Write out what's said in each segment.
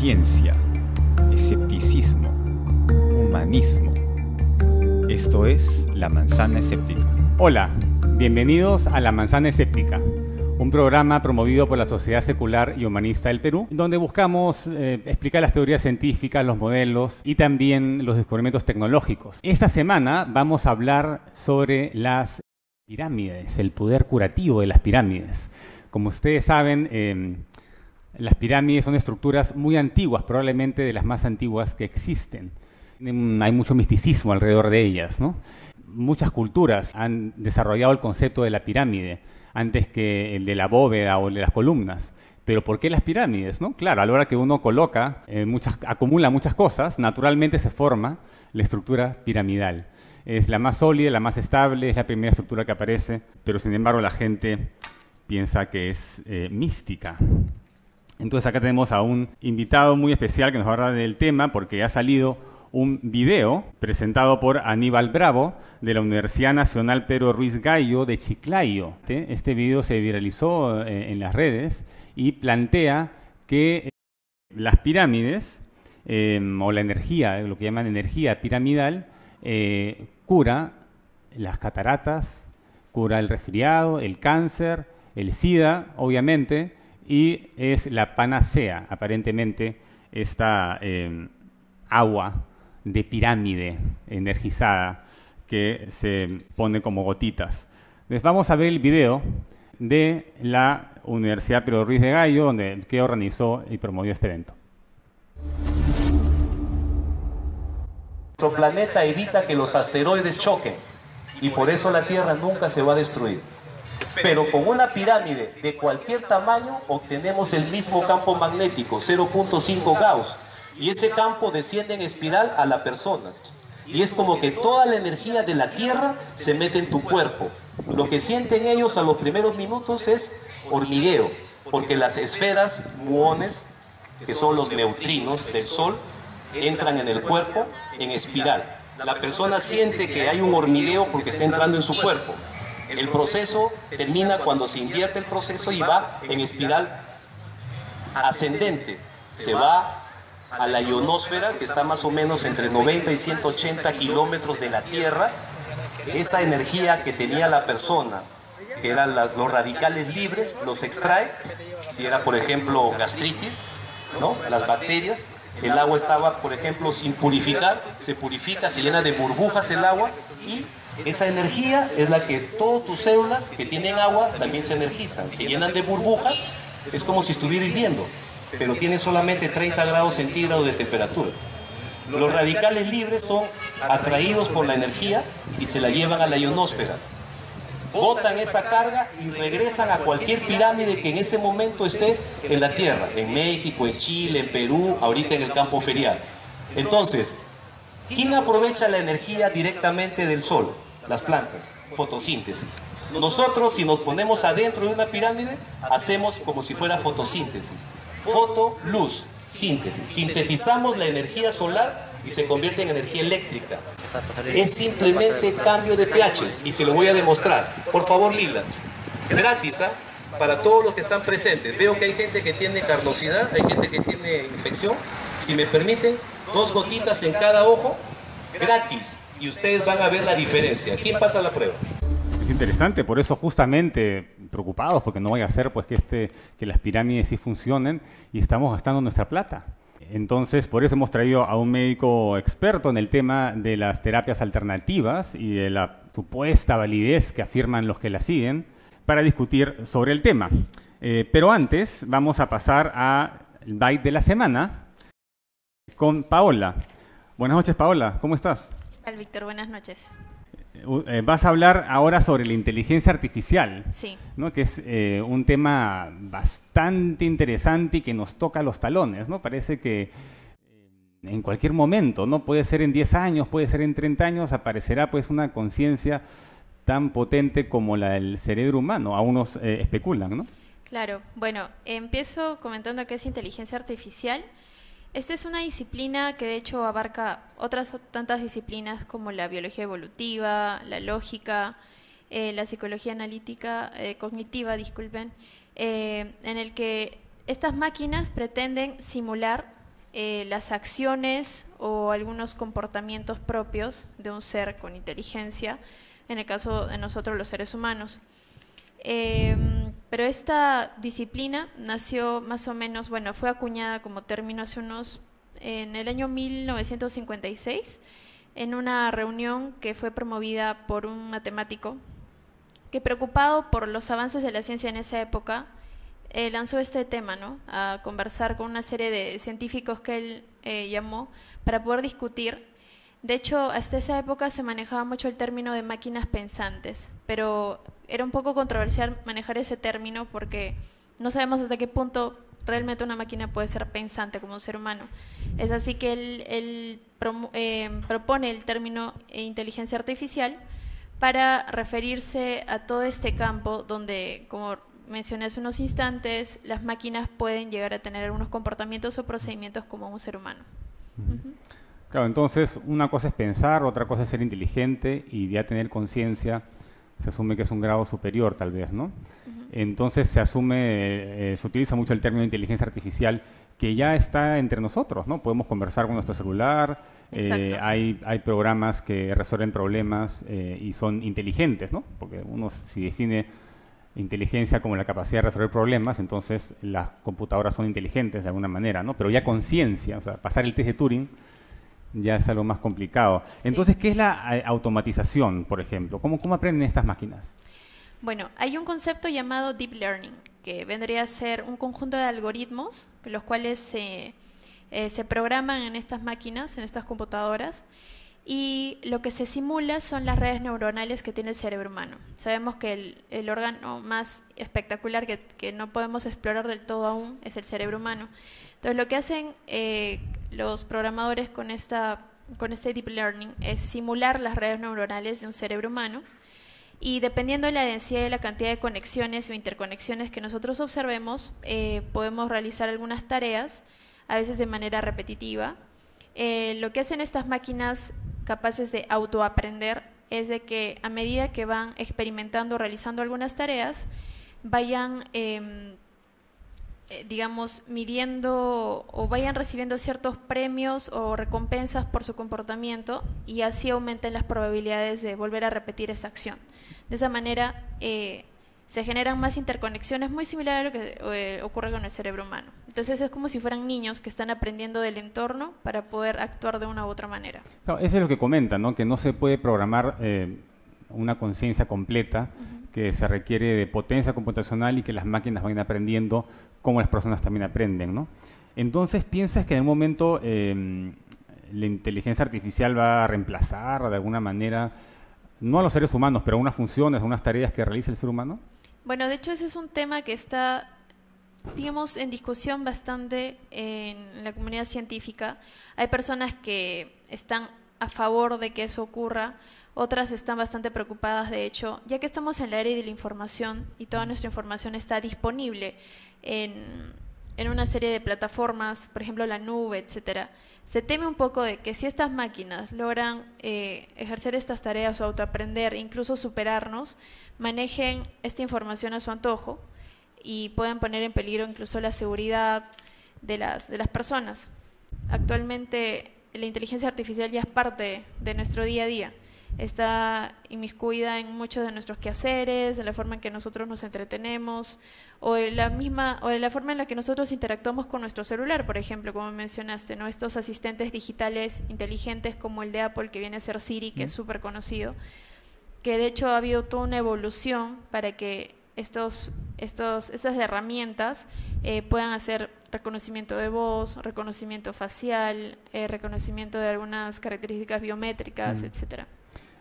ciencia, escepticismo, humanismo. Esto es La Manzana Escéptica. Hola, bienvenidos a La Manzana Escéptica, un programa promovido por la Sociedad Secular y Humanista del Perú, donde buscamos eh, explicar las teorías científicas, los modelos y también los descubrimientos tecnológicos. Esta semana vamos a hablar sobre las pirámides, el poder curativo de las pirámides. Como ustedes saben, eh, las pirámides son estructuras muy antiguas, probablemente de las más antiguas que existen. Hay mucho misticismo alrededor de ellas. Muchas culturas han desarrollado el concepto de la pirámide antes que el de la bóveda o el de las columnas. Pero ¿por qué las pirámides? ¿no? Claro, a la hora que uno coloca, eh, acumula muchas cosas, naturalmente se forma la estructura piramidal. Es la más sólida, la más estable, es la primera estructura que aparece, pero sin embargo la gente piensa que es eh, mística. Entonces acá tenemos a un invitado muy especial que nos va a hablar del tema porque ha salido un video presentado por Aníbal Bravo de la Universidad Nacional Pedro Ruiz Gallo de Chiclayo. Este video se viralizó eh, en las redes y plantea que eh, las pirámides em, o la energía, lo que llaman energía piramidal, eh, cura las cataratas, cura el resfriado, el cáncer, el SIDA, obviamente, y es la panacea, aparentemente, esta em, agua de pirámide energizada que se pone como gotitas. Les vamos a ver el video de la Universidad Pedro Ruiz de Gallo, donde, que organizó y promovió este evento. Nuestro planeta evita que los asteroides choquen y por eso la Tierra nunca se va a destruir. Pero con una pirámide de cualquier tamaño obtenemos el mismo campo magnético, 0.5 Gauss. Y ese campo desciende en espiral a la persona. Y es como que toda la energía de la Tierra se mete en tu cuerpo. Lo que sienten ellos a los primeros minutos es hormigueo, porque las esferas, muones, que son los neutrinos del Sol, entran en el cuerpo en espiral. La persona siente que hay un hormigueo porque está entrando en su cuerpo. El proceso termina cuando se invierte el proceso y va en espiral ascendente. Se va a la ionosfera, que está más o menos entre 90 y 180 kilómetros de la Tierra. Esa energía que tenía la persona, que eran los radicales libres, los extrae. Si era, por ejemplo, gastritis, ¿no? las bacterias, el agua estaba, por ejemplo, sin purificar, se purifica, se llena de burbujas el agua y esa energía es la que todas tus células que tienen agua también se energizan. Se llenan de burbujas, es como si estuviera hirviendo, pero tiene solamente 30 grados centígrados de temperatura. Los radicales libres son atraídos por la energía y se la llevan a la ionosfera. Botan esa carga y regresan a cualquier pirámide que en ese momento esté en la Tierra, en México, en Chile, en Perú, ahorita en el campo ferial. Entonces, ¿quién aprovecha la energía directamente del Sol? las plantas, fotosíntesis. Nosotros, si nos ponemos adentro de una pirámide, hacemos como si fuera fotosíntesis. Foto, luz, síntesis. Sintetizamos la energía solar y se convierte en energía eléctrica. Es simplemente cambio de pH y se lo voy a demostrar. Por favor, Lila. Gratis, ¿ah? Para todos los que están presentes. Veo que hay gente que tiene carnosidad, hay gente que tiene infección. Si me permiten, dos gotitas en cada ojo, gratis y ustedes van a ver la diferencia. ¿Quién pasa la prueba? Es interesante, por eso justamente preocupados porque no vaya a ser pues que este que las pirámides sí funcionen y estamos gastando nuestra plata. Entonces, por eso hemos traído a un médico experto en el tema de las terapias alternativas y de la supuesta validez que afirman los que la siguen para discutir sobre el tema. Eh, pero antes vamos a pasar al byte de la semana con Paola. Buenas noches, Paola. ¿Cómo estás? Víctor? Buenas noches. Eh, vas a hablar ahora sobre la inteligencia artificial, sí. ¿no? que es eh, un tema bastante interesante y que nos toca los talones. ¿no? Parece que eh, en cualquier momento, ¿no? puede ser en 10 años, puede ser en 30 años, aparecerá pues una conciencia tan potente como la del cerebro humano. A unos especulan, ¿no? Claro. Bueno, empiezo comentando qué es inteligencia artificial. Esta es una disciplina que de hecho abarca otras tantas disciplinas como la biología evolutiva, la lógica, eh, la psicología analítica, eh, cognitiva, disculpen, eh, en el que estas máquinas pretenden simular las acciones o algunos comportamientos propios de un ser con inteligencia, en el caso de nosotros los seres humanos. Pero esta disciplina nació más o menos, bueno, fue acuñada como término hace unos, en el año 1956, en una reunión que fue promovida por un matemático que preocupado por los avances de la ciencia en esa época, eh, lanzó este tema, ¿no? A conversar con una serie de científicos que él eh, llamó para poder discutir. De hecho, hasta esa época se manejaba mucho el término de máquinas pensantes, pero era un poco controversial manejar ese término porque no sabemos hasta qué punto realmente una máquina puede ser pensante como un ser humano. Es así que él, eh, propone el término inteligencia artificial para referirse a todo este campo donde, como mencioné hace unos instantes, las máquinas pueden llegar a tener algunos comportamientos o procedimientos como un ser humano. Claro, entonces una cosa es pensar, otra cosa es ser inteligente y ya tener conciencia se asume que es un grado superior tal vez, ¿no? Entonces se asume, eh, se utiliza mucho el término de inteligencia artificial que ya está entre nosotros, ¿no? Podemos conversar con nuestro celular, eh, hay, hay programas que resuelven problemas eh, y son inteligentes, ¿no? Porque uno si define inteligencia como la capacidad de resolver problemas, entonces las computadoras son inteligentes de alguna manera, ¿no? Pero ya conciencia, o sea, pasar el test de Turing ya es algo más complicado. Entonces, ¿qué es la eh, automatización, por ejemplo? ¿Cómo, ¿Cómo aprenden estas máquinas? Bueno, hay un concepto llamado Deep Learning, que vendría a ser un conjunto de algoritmos, los cuales se eh, se programan en estas máquinas, en estas computadoras, y lo que se simula son las redes neuronales que tiene el cerebro humano. Sabemos que el, órgano más espectacular que, no podemos explorar del todo aún es el cerebro humano. Entonces lo que hacen eh, los programadores con, esta, con este deep learning es simular las redes neuronales de un cerebro humano y dependiendo de la densidad y la cantidad de conexiones o interconexiones que nosotros observemos, eh, podemos realizar algunas tareas a veces de manera repetitiva. Eh, lo que hacen estas máquinas capaces de autoaprender es de que a medida que van experimentando, realizando algunas tareas, vayan, eh, digamos, midiendo o vayan recibiendo ciertos premios o recompensas por su comportamiento y así aumenten las probabilidades de volver a repetir esa acción. De esa manera, eh, se generan más interconexiones muy similar a lo que eh, ocurre con el cerebro humano. Entonces es como si fueran niños que están aprendiendo del entorno para poder actuar de una u otra manera. eso es lo que comentan, ¿no? que no se puede programar eh, una conciencia completa, que se requiere de potencia computacional y que las máquinas vayan aprendiendo como las personas también aprenden. ¿no? Entonces, ¿piensas que en un momento em, la inteligencia artificial va a reemplazar de alguna manera, no a los seres humanos, pero a unas funciones, a unas tareas que realiza el ser humano? Bueno, de hecho ese es un tema que está, digamos, en discusión bastante en la comunidad científica. Hay personas que están a favor de que eso ocurra, otras están bastante preocupadas, de hecho, ya que estamos en la era de la información y toda nuestra información está disponible en, una serie de plataformas, por ejemplo la nube, etcétera. Se teme un poco de que si estas máquinas logran eh, ejercer estas tareas o autoaprender, incluso superarnos, manejen esta información a su antojo y pueden poner en peligro incluso la seguridad de las, de las personas. Actualmente la inteligencia artificial ya es parte de nuestro día a día. Está inmiscuida en muchos de nuestros quehaceres, en la forma en que nosotros nos entretenemos, o la misma, o la forma en la que nosotros interactuamos con nuestro celular, por ejemplo, como mencionaste, ¿no? Estos asistentes digitales inteligentes como el de Apple, que viene a ser Siri, que es súper conocido, que de hecho ha habido toda una evolución para que estos, estos, estas herramientas eh, puedan hacer reconocimiento de voz, reconocimiento facial, eh, reconocimiento de algunas características biométricas, mm. etcétera.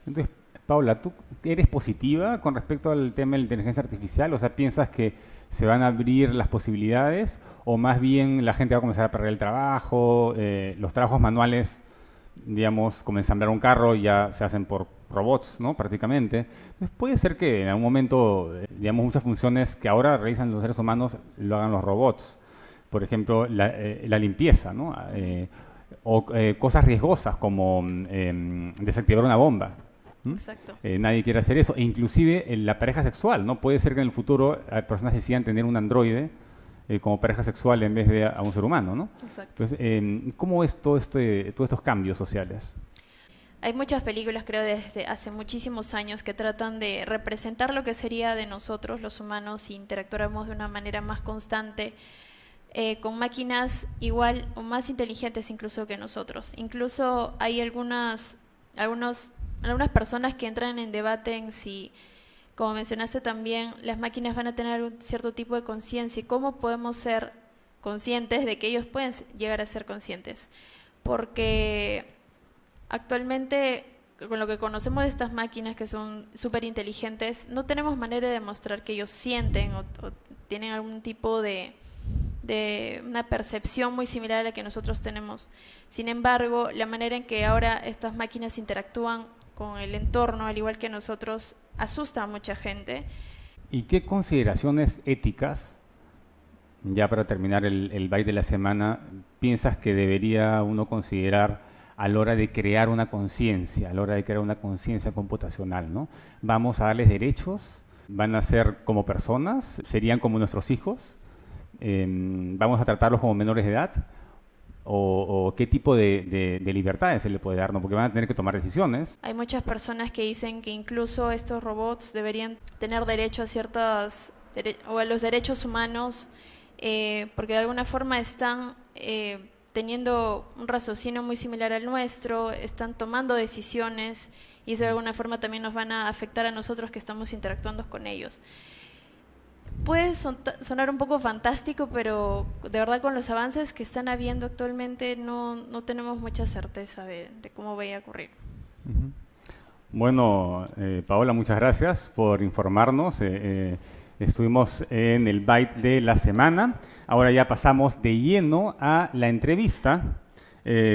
Entonces, Paula, ¿tú eres positiva con respecto al tema de la inteligencia artificial? O sea, ¿piensas que se van a abrir las posibilidades o más bien la gente va a comenzar a perder el trabajo, eh, los trabajos manuales, digamos, como ensamblar un carro ya se hacen por robots, ¿no? Prácticamente. Puede ser que en algún momento, eh, digamos, muchas funciones que ahora realizan los seres humanos lo hagan los robots. Por ejemplo, la, eh, limpieza, ¿no? O cosas riesgosas como em, desactivar una bomba. Exacto. nadie quiere hacer eso. E inclusive en la pareja sexual, ¿no? Puede ser que en el futuro personas decidan tener un androide eh, como pareja sexual en vez de a un ser humano, ¿no? Exacto. Entonces, em, ¿cómo es todo este, todos estos cambios sociales? Hay muchas películas, creo, desde hace muchísimos años que tratan de representar lo que sería de nosotros, los humanos, si interactuáramos de una manera más constante eh, con máquinas igual o más inteligentes incluso que nosotros. Incluso hay algunas, algunos, algunas personas que entran en debate en si, como mencionaste también, las máquinas van a tener algún cierto tipo de conciencia y cómo podemos ser conscientes de que ellos pueden llegar a ser conscientes. Porque Actualmente, con lo que conocemos de estas máquinas que son súper inteligentes, no tenemos manera de demostrar que ellos sienten o, tienen algún tipo de, de, una percepción muy similar a la que nosotros tenemos. Sin embargo, la manera en que ahora estas máquinas interactúan con el entorno, al igual que nosotros, asusta a mucha gente. ¿Y qué consideraciones éticas, ya para terminar el, el byte de la semana, piensas que debería uno considerar a la hora de crear una conciencia, a la hora de crear una conciencia computacional, ¿no? Vamos a darles derechos, van a ser como personas, serían como nuestros hijos, em, vamos a tratarlos como menores de edad, o, qué tipo de, libertades se le puede dar, ¿no? porque van a tener que tomar decisiones. Hay muchas personas que dicen que incluso estos robots deberían tener derecho a ciertas, o a los derechos humanos, eh, porque de alguna forma están... Eh, teniendo un raciocinio muy similar al nuestro, están tomando decisiones y eso de alguna forma también nos van a afectar a nosotros que estamos interactuando con ellos. Puede sonar un poco fantástico, pero de verdad con los avances que están habiendo actualmente no, no tenemos mucha certeza de, cómo vaya a ocurrir. Bueno, eh, Paola, muchas gracias por informarnos. Eh, eh, estuvimos en el Byte de la semana. Ahora ya pasamos de lleno a la entrevista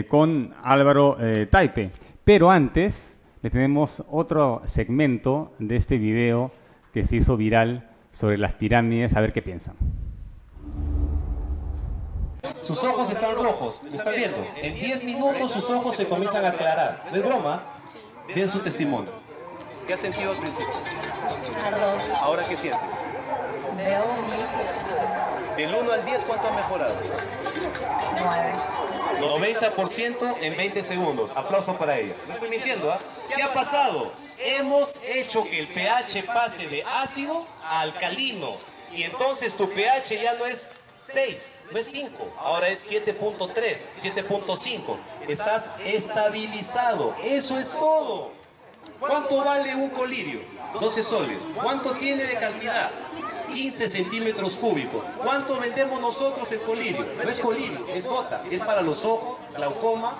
con Álvaro Taipe. Pero antes le tenemos otro segmento de este video que se hizo viral sobre las pirámides, a ver qué piensan. Sus ojos están rojos, ¿me están viendo? En 10 minutos sus ojos se comienzan a aclarar. ¿No es broma? Den su testimonio. ¿Qué ha sentido al principio? ¿Ahora qué siente? Veo Del 1 al 10, ¿cuánto ha mejorado? 9. 90% en 20 segundos. Aplauso para ella. No estoy mintiendo, ¿ah? ¿Qué ha pasado? Hemos hecho que el pH pase de ácido a alcalino. Y entonces tu pH ya no es 6, no es 5, ahora es 7.3, 7.5. Estás estabilizado. Eso es todo. ¿Cuánto vale un colirio? 12 soles. ¿Cuánto tiene de cantidad? 15 centímetros cúbicos. ¿Cuánto vendemos nosotros el colirio? No es colirio, es gota. Es para los ojos, glaucoma,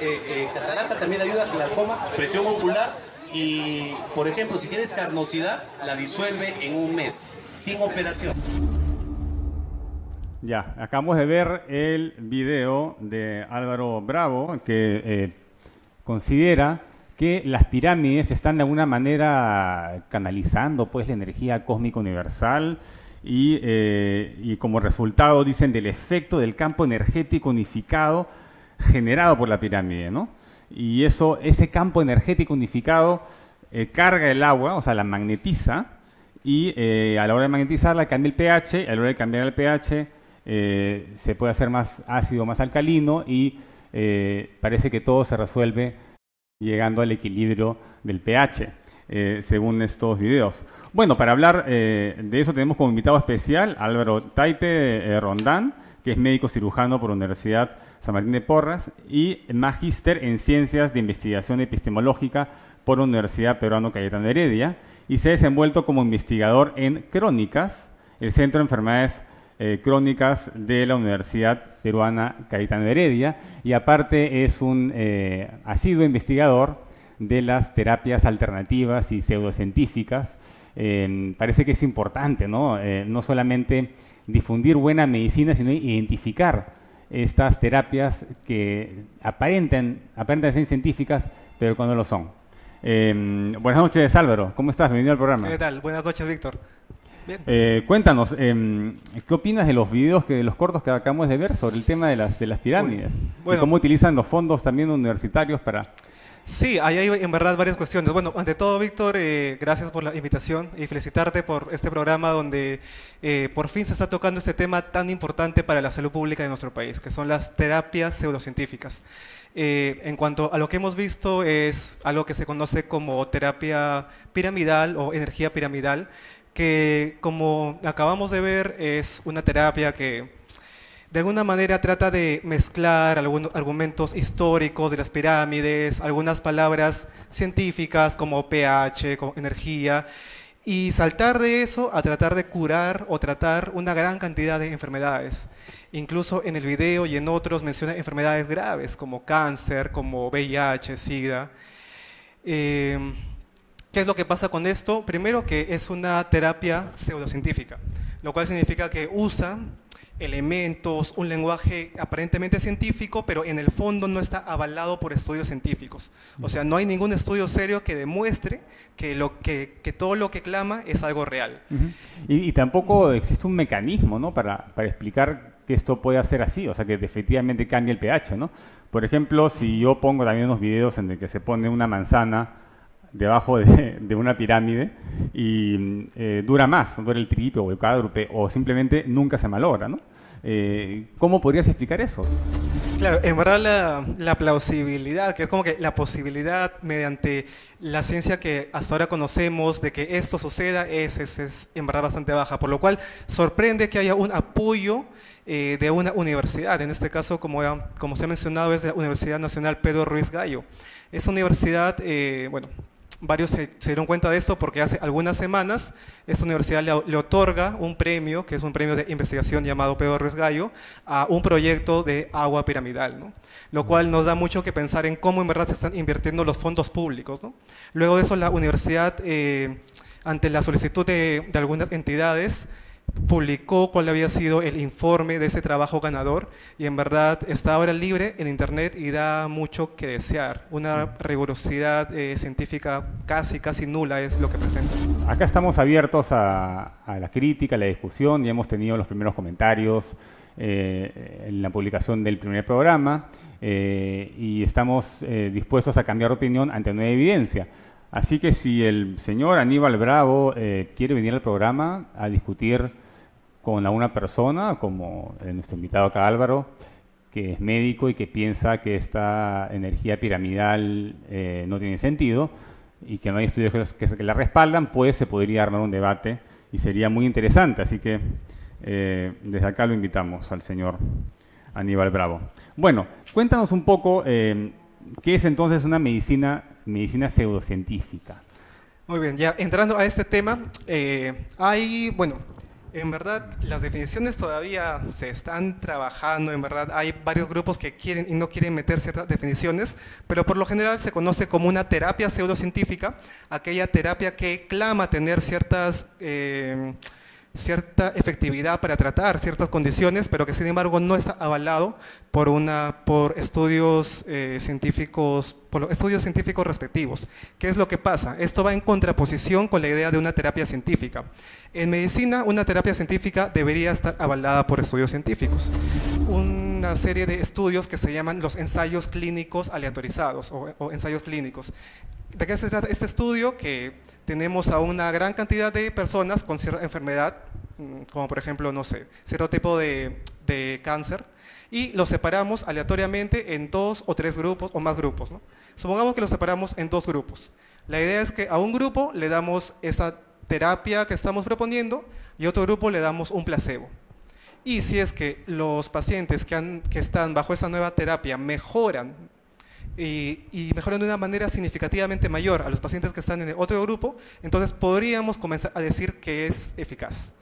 eh, eh, catarata también ayuda, glaucoma, presión ocular. Y, por ejemplo, si tienes carnosidad, la disuelve en un mes, sin operación. Ya, acabamos de ver el video de Álvaro Bravo, que eh, considera que las pirámides están de alguna manera canalizando pues la energía cósmica universal y, eh, y, como resultado dicen del efecto del campo energético unificado generado por la pirámide, ¿no? Y eso, ese campo energético unificado eh, carga el agua, o sea, la magnetiza y eh, a la hora de magnetizarla cambia el pH, a la hora de cambiar el pH se puede hacer más ácido, más alcalino y parece que todo se resuelve llegando al equilibrio del pH, eh, según estos videos. Bueno, para hablar eh, de eso tenemos como invitado especial Álvaro Taipe eh, Rondán, que es médico cirujano por Universidad San Martín de Porras y magíster en Ciencias de Investigación Epistemológica por Universidad Peruano Cayetano Heredia y se ha desenvuelto como investigador en Crónicas, el Centro de Enfermedades eh, crónicas de la Universidad Peruana Cayetano Heredia y aparte es un eh, asiduo investigador de las terapias alternativas y pseudocientíficas. parece que es importante, ¿no? Eh, no solamente difundir buena medicina, sino identificar estas terapias que aparentan, aparentan ser científicas, pero cuando lo son. buenas noches, Álvaro. ¿Cómo estás? Bienvenido al programa. ¿Qué tal? Buenas noches, Víctor. Eh, cuéntanos, em, ¿qué opinas de los videos, que, de los cortos que acabamos de ver sobre el tema de las, de las pirámides? y cómo utilizan los fondos también universitarios para Sí, hay en verdad varias cuestiones. Bueno, ante todo, Víctor, eh, gracias por la invitación y felicitarte por este programa donde eh, por fin se está tocando este tema tan importante para la salud pública de nuestro país, que son las terapias pseudocientíficas. Eh, en cuanto a lo que hemos visto, es algo que se conoce como terapia piramidal o energía piramidal, que como acabamos de ver es una terapia que de alguna manera trata de mezclar algunos argumentos históricos de las pirámides, algunas palabras científicas como pH, como energía, y saltar de eso a tratar de curar o tratar una gran cantidad de enfermedades. Incluso en el video y en otros menciona enfermedades graves como cáncer, como VIH, SIDA. Eh, ¿Qué es lo que pasa con esto? Primero que es una terapia pseudocientífica, lo cual significa que usa elementos, un lenguaje aparentemente científico, pero en el fondo no está avalado por estudios científicos. O sea, no hay ningún estudio serio que demuestre que, lo que, que todo lo que clama es algo real. y, tampoco existe un mecanismo ¿no? para, para explicar que esto puede ser así, o sea, que efectivamente cambie el pH. ¿no? Por ejemplo, si yo pongo también unos videos en el que se pone una manzana debajo de, de una pirámide y eh, dura más, dura el triple o el cuádruple, o simplemente nunca se malogra, ¿no? Eh, ¿Cómo podrías explicar eso? Claro, en verdad la, la, plausibilidad, que es como que la posibilidad mediante la ciencia que hasta ahora conocemos de que esto suceda es, es, es en verdad bastante baja, por lo cual sorprende que haya un apoyo eh, de una universidad, en este caso como, como se ha mencionado es la Universidad Nacional Pedro Ruiz Gallo. Esa universidad, eh, bueno, varios se, dieron cuenta de esto porque hace algunas semanas esta universidad le, otorga un premio, que es un premio de investigación llamado Pedro Ruiz Gallo, a un proyecto de agua piramidal, ¿no? lo cual nos da mucho que pensar en cómo en verdad se están invirtiendo los fondos públicos. ¿no? Luego de eso, la universidad, eh, ante la solicitud de, de algunas entidades, publicó cuál había sido el informe de ese trabajo ganador y en verdad está ahora libre en internet y da mucho que desear. Una rigurosidad eh, científica casi, casi nula es lo que presenta. Acá estamos abiertos a, la crítica, a la discusión, ya hemos tenido los primeros comentarios eh, en la publicación del primer programa eh, y estamos dispuestos a cambiar de opinión ante nueva evidencia. Así que si el señor Aníbal Bravo quiere venir al programa a discutir con una persona, como nuestro invitado acá Álvaro, que es médico y que piensa que esta energía piramidal eh, no tiene sentido y que no hay estudios que, la respaldan, pues se podría armar un debate y sería muy interesante. Así que eh, desde acá lo invitamos al señor Aníbal Bravo. Bueno, cuéntanos un poco eh, qué es entonces una medicina, medicina pseudocientífica. Muy bien, ya entrando a este tema, hay, bueno, en verdad, las definiciones todavía se están trabajando, en verdad hay varios grupos que quieren y no quieren meter ciertas definiciones, pero por lo general se conoce como una terapia pseudocientífica, aquella terapia que clama tener ciertas... Eh, cierta efectividad para tratar ciertas condiciones, pero que sin embargo no está avalado por, una, por estudios eh, científicos, por estudios científicos respectivos. ¿Qué es lo que pasa? Esto va en contraposición con la idea de una terapia científica. En medicina, una terapia científica debería estar avalada por estudios científicos. Una serie de estudios que se llaman los ensayos clínicos aleatorizados o, o ensayos clínicos. ¿De qué se trata este estudio? Que tenemos a una gran cantidad de personas con cierta enfermedad, mm, como por ejemplo, no sé, cierto tipo de, cáncer, y los separamos aleatoriamente en dos o tres grupos o más grupos. ¿no? Supongamos que los separamos en dos grupos. La idea es que a un grupo le damos esa terapia que estamos proponiendo y a otro grupo le damos un placebo. Y si es que los pacientes que, que están bajo esa nueva terapia mejoran y, mejoran de una manera significativamente mayor a los pacientes que están en el otro grupo, entonces podríamos comenzar a decir que es eficaz.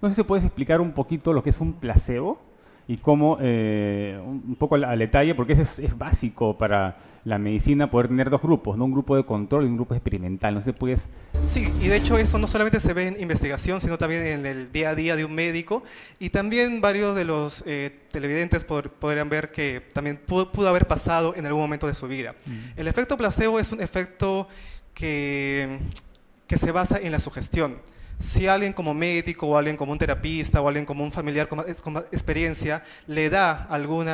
No sé si puedes explicar un poquito lo que es un placebo y cómo, eh, un poco al, detalle, porque eso es, es, básico para la medicina poder tener dos grupos, ¿no? un grupo de control y un grupo experimental. No sé, puedes... Sí, y de hecho eso no solamente se ve en investigación, sino también en el día a día de un médico. Y también varios de los eh, televidentes podrían ver que también pudo, haber pasado en algún momento de su vida. El efecto placebo es un efecto que, que se basa en la sugestión. Si alguien como médico o alguien como un terapista o alguien como un familiar con con experiencia le da algún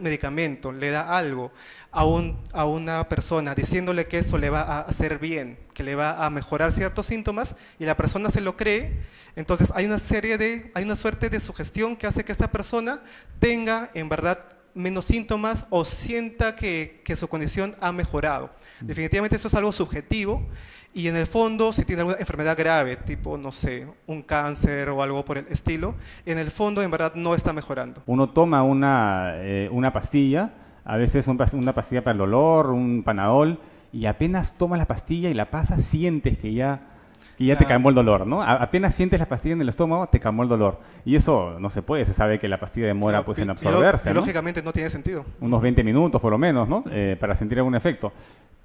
medicamento, le da algo a, un, a una persona diciéndole que eso le va a hacer bien, que le va a mejorar ciertos síntomas y la persona se lo cree, entonces hay una serie de, hay una suerte de sugestión que hace que esta persona tenga en verdad menos síntomas o sienta que, que su condición ha mejorado. Definitivamente eso es algo subjetivo y en el fondo, si tiene alguna enfermedad grave, tipo, no sé, un cáncer o algo por el estilo, en el fondo en verdad no está mejorando. Uno toma una, eh, una pastilla, a veces una pastilla para el dolor, un panadol, y apenas tomas la pastilla y la pasas, sientes que ya, que ya te calmó el dolor, ¿no? A- apenas sientes la pastilla en el estómago, te calmó el dolor. Y eso no se puede, se sabe que la pastilla demora Claro, pues, en absorberse, ¿no? Biológicamente no tiene sentido. unos 20 minutos por lo menos, ¿no? Eh, para sentir algún efecto.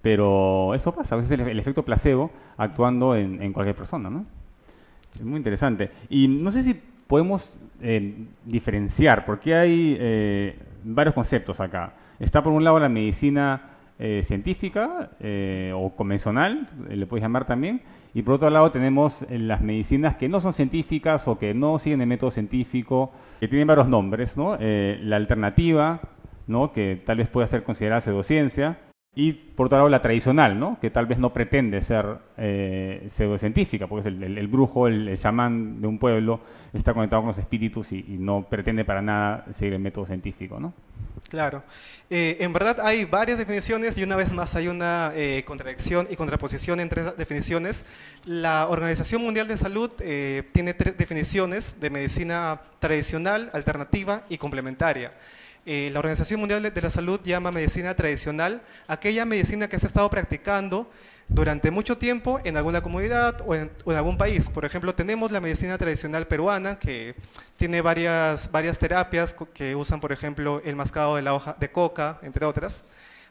Pero eso pasa, a veces el, el efecto placebo actuando en, en cualquier persona, ¿no? Es muy interesante. Y no sé si podemos eh, diferenciar, porque hay eh, varios conceptos acá. Está por un lado la medicina científica o convencional, le puedes llamar también, y por otro lado tenemos eh, las medicinas que no son científicas o que no siguen el método científico, que tienen varios nombres, ¿no? Eh, la alternativa, ¿no? que tal vez pueda ser considerada pseudociencia, y por otro lado la tradicional, ¿no? que tal vez no pretende ser eh, pseudocientífica, porque es el, el- el brujo, el, el chamán de un pueblo, está conectado con los espíritus y, y no pretende para nada seguir el método científico. ¿no? Claro. Eh, en verdad hay varias definiciones y una vez más hay una eh, contradicción y contraposición entre esas definiciones. La Organización Mundial de Salud eh, tiene tres definiciones de medicina tradicional, alternativa y complementaria. Eh, la Organización Mundial de- la Salud llama medicina tradicional aquella medicina que se ha estado practicando durante mucho tiempo en alguna comunidad o en, algún país. Por ejemplo, tenemos la medicina tradicional peruana que tiene varias, varias terapias que usan, por ejemplo, el mascado de la hoja de coca, entre otras.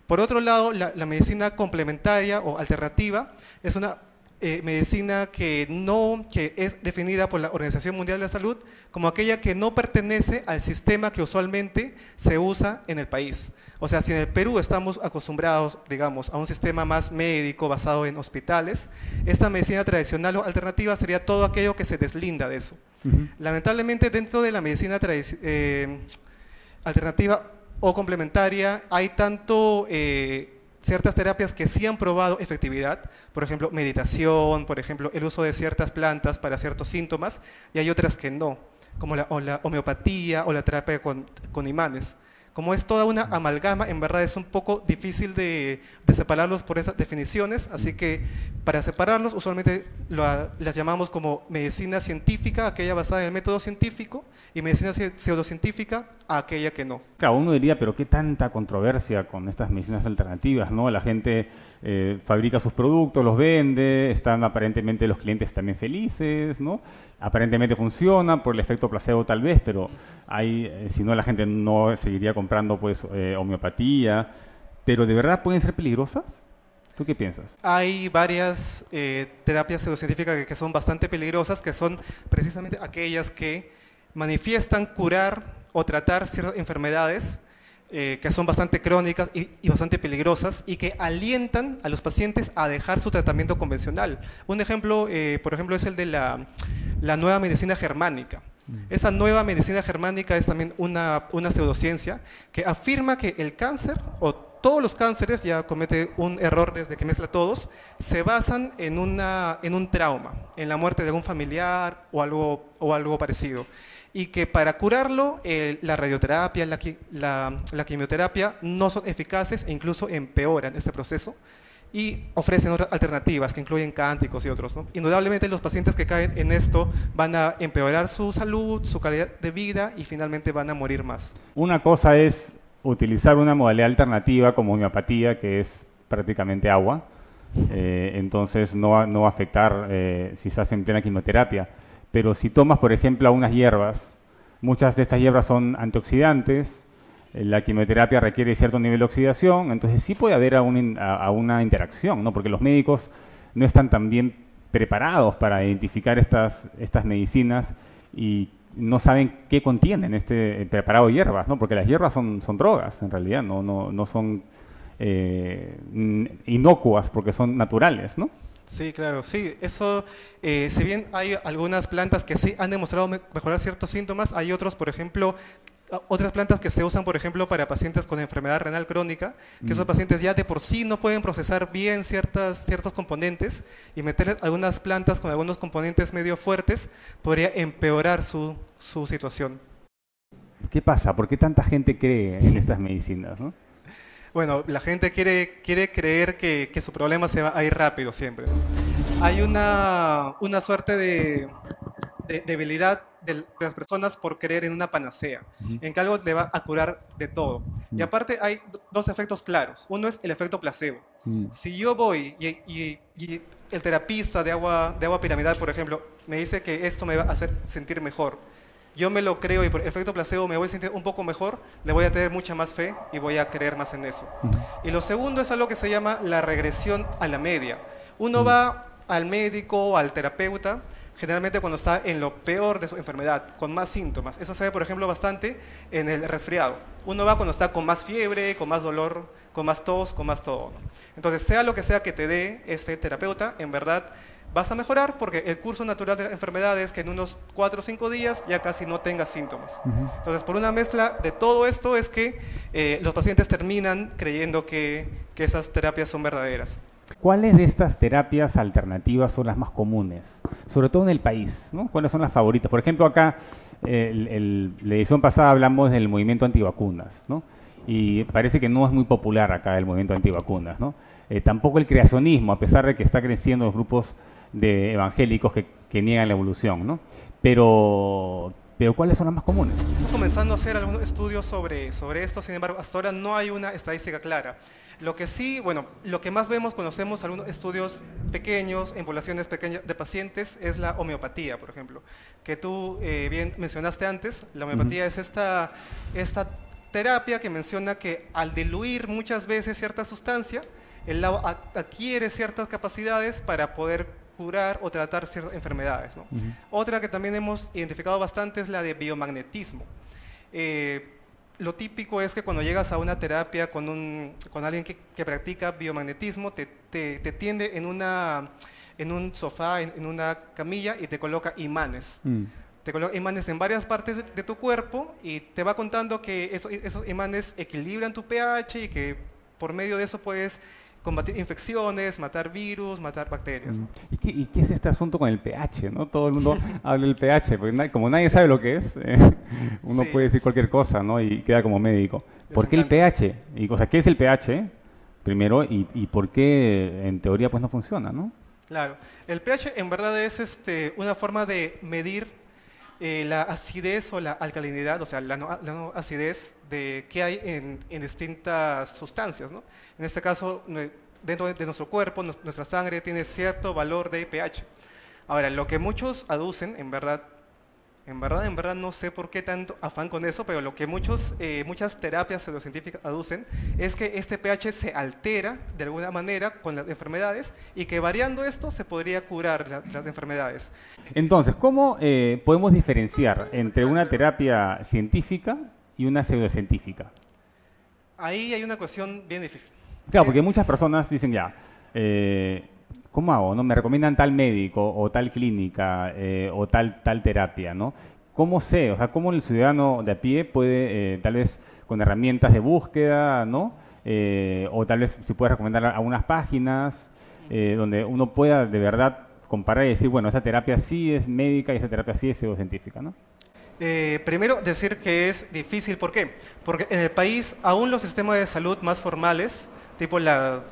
Por otro lado, la, la medicina complementaria o alternativa es una eh, medicina que, no, que es definida por la Organización Mundial de la Salud como aquella que no pertenece al sistema que usualmente se usa en el país. O sea, si en el Perú estamos acostumbrados, digamos, a un sistema más médico basado en hospitales, esta medicina tradicional o alternativa sería todo aquello que se deslinda de eso. Lamentablemente, dentro de la medicina eh, alternativa o complementaria, hay tanto eh, ciertas terapias que sí han probado efectividad, por ejemplo, meditación, por ejemplo, el uso de ciertas plantas para ciertos síntomas, y hay otras que no, como la, homeopatía o la terapia con imanes. Como es toda una amalgama, en verdad es un poco difícil de, separarlos por esas definiciones, así que para separarlos usualmente las llamamos como medicina científica, aquella basada en el método científico, y medicina pse- pseudocientífica, aquella que no. Claro, uno diría, pero qué tanta controversia con estas medicinas alternativas, ¿no? La gente eh, fabrica sus productos, los vende, están aparentemente los clientes también felices, ¿no? Aparentemente funciona por el efecto placebo tal vez, pero hay, eh, si no la gente no seguiría comprando pues eh, homeopatía. Pero ¿de verdad pueden ser peligrosas? ¿Tú qué piensas? Hay varias eh, terapias pseudocientíficas que, que son bastante peligrosas, que son precisamente aquellas que manifiestan curar o tratar ciertas enfermedades eh, que son bastante crónicas y, y bastante peligrosas y que alientan a los pacientes a dejar su tratamiento convencional. Un ejemplo, eh, por ejemplo, es el de la, la nueva medicina germánica. Esa nueva medicina germánica es también una, una pseudociencia que afirma que el cáncer o todos los cánceres, ya comete un error desde que mezcla todos, se basan en, una, en un trauma, en la muerte de algún familiar o algo, o algo parecido. Y que para curarlo, eh, la radioterapia, la, la- la quimioterapia no son eficaces e incluso empeoran este proceso y ofrecen otras alternativas que incluyen cánticos y otros. ¿no? Indudablemente los pacientes que caen en esto van a empeorar su salud, su calidad de vida y finalmente van a morir más. Una cosa es utilizar una modalidad alternativa como homeopatía, que es prácticamente agua, eh, entonces no no va a afectar eh, si se hace en plena quimioterapia. Pero si tomas, por ejemplo, unas hierbas, muchas de estas hierbas son antioxidantes, eh, la quimioterapia requiere cierto nivel de oxidación, entonces sí puede haber a una, interacción, ¿no? porque los médicos no están tan bien preparados para identificar estas, medicinas y no saben qué contienen este eh, preparado de hierbas, ¿no? porque las hierbas son, drogas en realidad, no, no, son eh, inocuas porque son naturales. ¿no? Sí, claro, sí. Eso, eh, si bien hay algunas plantas que sí han demostrado mejorar ciertos síntomas, hay otros, por ejemplo, otras plantas que se usan, por ejemplo, para pacientes con enfermedad renal crónica, que esos mm. pacientes ya de por sí no pueden procesar bien ciertas, ciertos componentes y meter algunas plantas con algunos componentes medio fuertes podría empeorar su, su situación. ¿Qué pasa? ¿Por qué tanta gente cree en estas medicinas? Bueno, la gente quiere, quiere creer que, que, su problema se va a ir rápido siempre. Hay una, una suerte de, de debilidad de, las personas por creer en una panacea, en que algo te va a curar de todo. Y aparte hay dos efectos claros. Uno es el efecto placebo. Si yo voy y, el terapista de agua, de agua piramidal, por ejemplo, me dice que esto me va a hacer sentir mejor, yo me lo creo y por efecto placebo me voy a sentir un poco mejor, le voy a tener mucha más fe y voy a creer más en eso. Y lo segundo es algo que se llama la regresión a la media. Uno va al médico o al terapeuta generalmente cuando está en lo peor de su enfermedad, con más síntomas. Eso se ve, por ejemplo, bastante en el resfriado. Uno va cuando está con más fiebre, con más dolor, con más tos, con más todo. Entonces, sea lo que sea que te dé ese terapeuta, en verdad vas a mejorar porque el curso natural de la enfermedad es que en unos 4 o 5 días ya casi no tengas síntomas. Entonces, por una mezcla de todo esto es que eh, los pacientes terminan creyendo que, que esas terapias son verdaderas. ¿Cuáles de estas terapias alternativas son las más comunes? Sobre todo en el país, ¿no? ¿Cuáles son las favoritas? Por ejemplo, acá, el, la edición pasada hablamos del movimiento antivacunas, ¿no? Y parece que no es muy popular acá el movimiento antivacunas, ¿no? Eh, tampoco el creacionismo, a pesar de que está creciendo los grupos de evangélicos que, que niegan la evolución, ¿no? Pero pero ¿cuáles son las más comunes? Estamos comenzando a hacer algunos estudios sobre, sobre esto, sin embargo, hasta ahora no hay una estadística clara. Lo que sí, bueno, lo que más vemos, conocemos algunos estudios pequeños, en poblaciones pequeñas de pacientes, es la homeopatía, por ejemplo, que tú eh, bien mencionaste antes. La homeopatía es esta, esta terapia que menciona que al diluir muchas veces cierta sustancia, el lado adquiere ciertas capacidades para poder curar o tratar ciertas enfermedades. ¿no? Otra que también hemos identificado bastante es la de biomagnetismo. Eh, lo típico es que cuando llegas a una terapia con, un, con alguien que, que practica biomagnetismo, te, te, te, tiende en, una, en un sofá, en, en una camilla y te coloca imanes. Mm. Te coloca imanes en varias partes de, tu cuerpo y te va contando que eso, esos imanes equilibran tu pH y que por medio de eso puedes combatir infecciones, matar virus, matar bacterias. Mm. ¿Y, qué, ¿Y, qué, es este asunto con el pH? ¿no? Todo el mundo habla del pH, porque como nadie sabe lo que es, eh, uno puede decir cualquier cosa ¿no? y queda como médico. ¿Por qué el pH? Y, o sea, ¿Qué es el pH? Primero, y, y por qué en teoría pues no funciona, ¿no? Claro, el pH en verdad es este, una forma de medir eh, la acidez o la alcalinidad, o sea, la no, acidez de qué hay en, en, distintas sustancias. ¿no? En este caso, dentro de nuestro cuerpo, nuestra sangre tiene cierto valor de pH. Ahora, lo que muchos aducen, en verdad, en verdad, en verdad no sé por qué tanto afán con eso, pero lo que muchos, eh, muchas terapias pseudocientíficas aducen es que este pH se altera de alguna manera con las enfermedades y que variando esto se podría curar las enfermedades. Entonces, ¿cómo eh, podemos diferenciar entre una terapia científica y una pseudocientífica? Ahí hay una cuestión bien difícil. Claro, porque muchas personas dicen ya, eh, ¿cómo hago? No? Me recomiendan tal médico o tal clínica eh, o tal, tal terapia, ¿no? ¿Cómo sé? O sea, ¿cómo el ciudadano de a pie puede, eh, tal vez con herramientas de búsqueda, ¿no? Eh, o tal vez se puede recomendar algunas páginas donde uno pueda de verdad comparar y decir, bueno, esa terapia sí es médica y esa terapia sí es pseudocientífica, ¿no? primero, decir que es difícil. ¿Por qué? Porque en el país, aún los sistemas de salud más formales, tipo la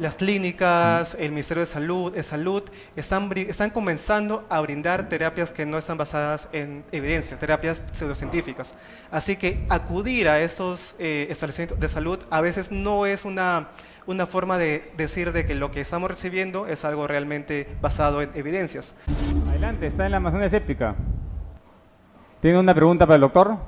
las clínicas, el Ministerio de Salud, de Salud están, están comenzando a brindar terapias que no están basadas en evidencia, terapias pseudocientíficas. Así que acudir a estos eh, establecimientos de salud a veces no es una, una forma de decir de que lo que estamos recibiendo es algo realmente basado en evidencias. Adelante, está en la Amazonía Escéptica. ¿Tiene una pregunta para el doctor?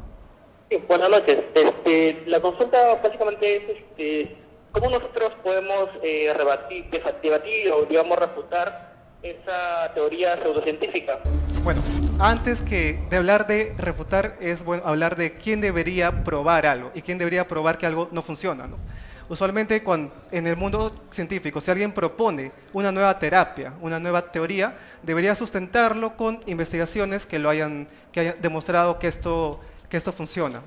Sí, buenas noches. Este, la consulta básicamente es... Este, ¿Cómo nosotros podemos eh, rebatir, debatir o, digamos, refutar esa teoría pseudocientífica? Bueno, antes que de hablar de refutar, es bueno hablar de quién debería probar algo y quién debería probar que algo no funciona. ¿no? Usualmente en el mundo científico, si alguien propone una nueva terapia, una nueva teoría, debería sustentarlo con investigaciones que lo hayan, que hayan demostrado que esto, que esto funciona.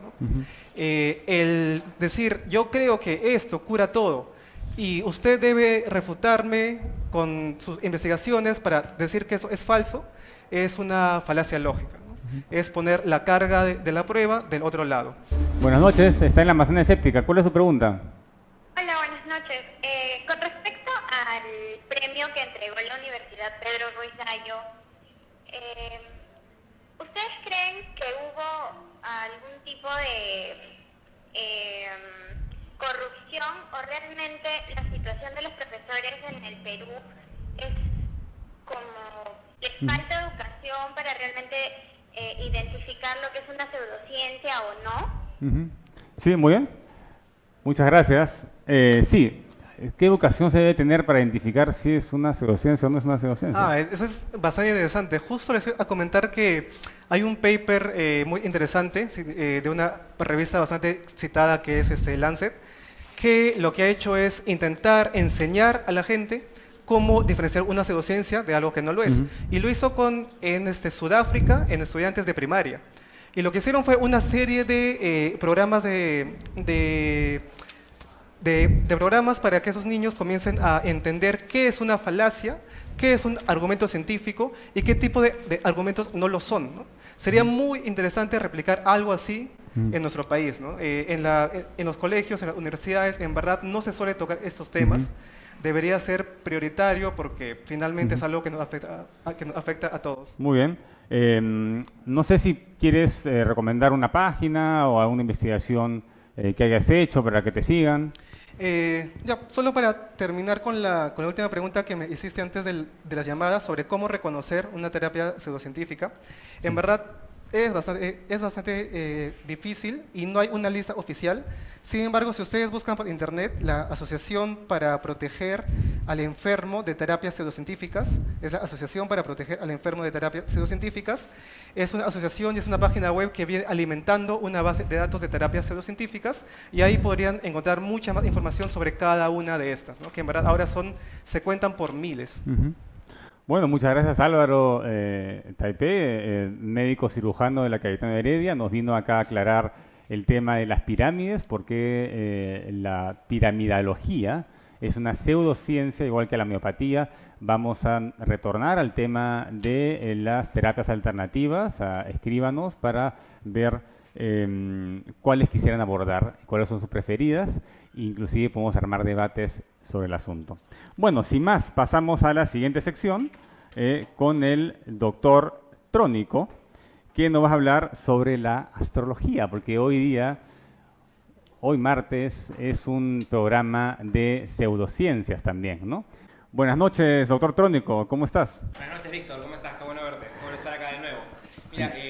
Eh, el decir, yo creo que esto cura todo y usted debe refutarme con sus investigaciones para decir que eso es falso, es una falacia lógica. Es poner la carga de, la prueba del otro lado. Buenas noches, está en la almacén escéptica. ¿Cuál es su pregunta? Hola, buenas noches. Eh, con respecto al premio que entregó la Universidad Pedro Ruiz Gallo, eh, ¿ustedes creen que hubo algún tipo de eh, corrupción o realmente la situación de los profesores en el Perú es como les mm. falta educación para realmente eh, identificar lo que es una pseudociencia o no? Sí, muy bien. Muchas gracias. Eh, sí, ¿Qué educación se debe tener para identificar si es una pseudociencia o no es una pseudociencia? Ah, eso es bastante interesante. Justo les voy a comentar que hay un paper eh, muy interesante eh, de una revista bastante citada que es este Lancet, que lo que ha hecho es intentar enseñar a la gente cómo diferenciar una pseudociencia de algo que no lo es. Y lo hizo con, en este, Sudáfrica, en estudiantes de primaria. Y lo que hicieron fue una serie de eh, programas de, de, programas para que esos niños comiencen a entender qué es una falacia, qué es un argumento científico y qué tipo de, argumentos no lo son. Sería muy interesante replicar algo así en nuestro país. Eh, en, la, en, los colegios, en las universidades, en verdad no se suele tocar estos temas debería ser prioritario porque finalmente es algo que nos afecta a, que nos afecta a todos. Muy bien. Em, no sé si quieres eh, recomendar una página o alguna investigación eh, que hayas hecho para que te sigan. Eh, ya, solo para terminar con la, con la, última pregunta que me hiciste antes de las llamadas sobre cómo reconocer una terapia pseudocientífica. En verdad, es bastante, eh, es bastante eh, difícil y no hay una lista oficial. Sin embargo, si ustedes buscan por internet la Asociación para Proteger al Enfermo de Terapias Pseudocientíficas, es la Asociación para Proteger al Enfermo de Terapias Pseudocientíficas, es una asociación y es una página web que viene alimentando una base de datos de terapias pseudocientíficas y ahí podrían encontrar mucha más información sobre cada una de estas, que en verdad ahora son, se cuentan por miles. Bueno, muchas gracias Álvaro eh, Taipei, eh, médico cirujano de la Cayetana Heredia. Nos vino acá a aclarar el tema de las pirámides, porque eh, la piramidología es una pseudociencia, igual que la miopatía. Vamos a retornar al tema de eh, las terapias alternativas. escríbanos para ver em, cuáles quisieran abordar, cuáles son sus preferidas. Inclusive podemos armar debates sobre el asunto. Bueno, sin más, pasamos a la siguiente sección eh, con el doctor Trónico, que nos va a hablar sobre la astrología, porque hoy día, hoy martes, es un programa de pseudociencias también, ¿no? Buenas noches, doctor Trónico, ¿cómo estás? Buenas noches, Víctor, ¿cómo estás? Qué bueno verte, qué bueno estar acá de nuevo. Mira, eh,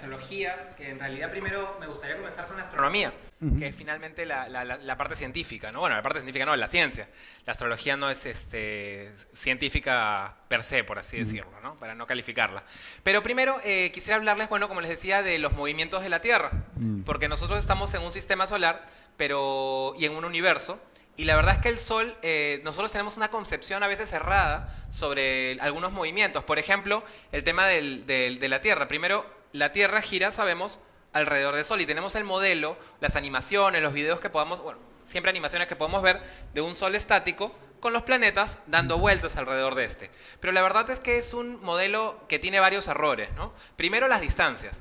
de, la astrología, que en realidad primero me gustaría comenzar con la astronomía, que es finalmente la, parte científica, ¿no? Bueno, la parte científica no, la ciencia. La astrología no es este, científica per se, por así decirlo, ¿no? Para no calificarla. Pero primero eh, quisiera hablarles, bueno, como les decía, de los movimientos de la Tierra, mm. porque nosotros estamos en un sistema solar pero, y en un universo, y la verdad es que el Sol, eh, nosotros tenemos una concepción a veces cerrada sobre algunos movimientos. Por ejemplo, el tema de la Tierra. Primero, la Tierra gira, sabemos, alrededor del Sol. Y tenemos el modelo, las animaciones, los videos que podamos, bueno, siempre animaciones que podemos ver de un Sol estático con los planetas dando vueltas alrededor de este. Pero la verdad es que es un modelo que tiene varios errores. ¿no? Primero, las distancias.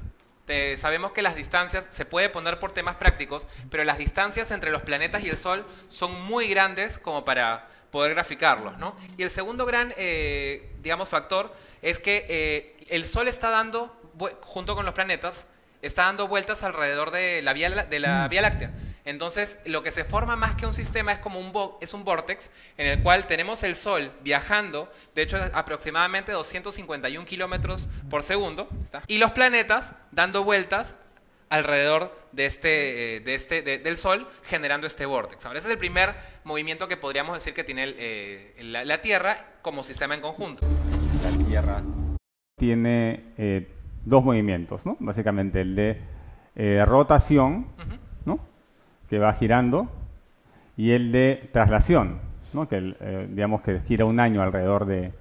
Sabemos que las distancias, se puede poner por temas prácticos, pero las distancias entre los planetas y el Sol son muy grandes como para poder graficarlos. ¿no? Y el segundo gran, eh, digamos, factor es que eh, el Sol está dando, junto con los planetas, está dando vueltas alrededor de la Vía, de la mm. vía Láctea. Entonces, lo que se forma más que un sistema es como un, es un vortex en el cual tenemos el Sol viajando, de hecho, aproximadamente 251 kilómetros por segundo, y los planetas dando vueltas alrededor de este, eh, de este, del Sol, generando este vortex. Ahora, ese es el primer movimiento que podríamos decir que tiene eh, la, Tierra como sistema en conjunto. La Tierra tiene eh, dos movimientos, ¿no? Básicamente el de rotación, ¿no? que va girando, y el de traslación, ¿no? que eh, digamos que gira un año alrededor de,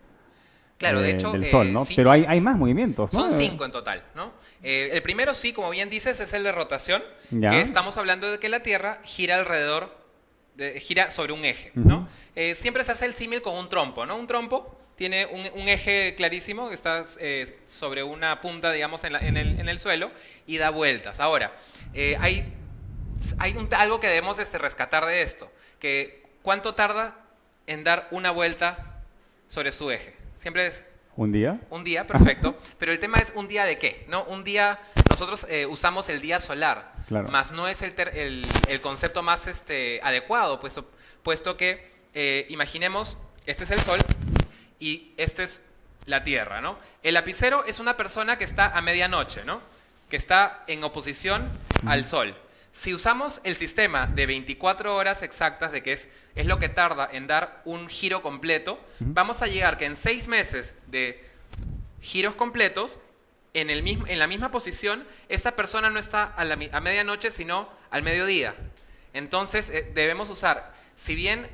Claro, de eh, hecho, del eh, Sol, ¿no? sí. Pero hay, hay más movimientos, ¿no? Son cinco en total, ¿no? Eh, el primero, sí, como bien dices, es el de rotación, Ya. que estamos hablando de que la Tierra gira alrededor, de- gira sobre un eje. Eh, siempre se hace el símil con un trompo, ¿no? Un trompo tiene un, un eje clarísimo que está eh, sobre una punta, digamos, en, la- en el, en el suelo y da vueltas. Ahora, eh, hay, hay un- algo que debemos este, rescatar de esto, que ¿cuánto tarda en dar una vuelta sobre su eje? Siempre es Un día. un día, perfecto. Pero el tema es un día de qué, ¿no? Un día, nosotros eh, usamos el día solar, Claro. más no es el, ter- el, el concepto más este, adecuado, puesto, puesto que, eh, imaginemos, este es el Sol y este es la Tierra, ¿no? El lapicero es una persona que está a medianoche, ¿no? Que está en oposición al Sol. Si usamos el sistema de 24 horas exactas, de que es, es lo que tarda en dar un giro completo, vamos a llegar que en seis meses de giros completos, en, el mismo, en la misma posición, esta persona no está a, la a medianoche, sino al mediodía. Entonces eh, debemos usar, si bien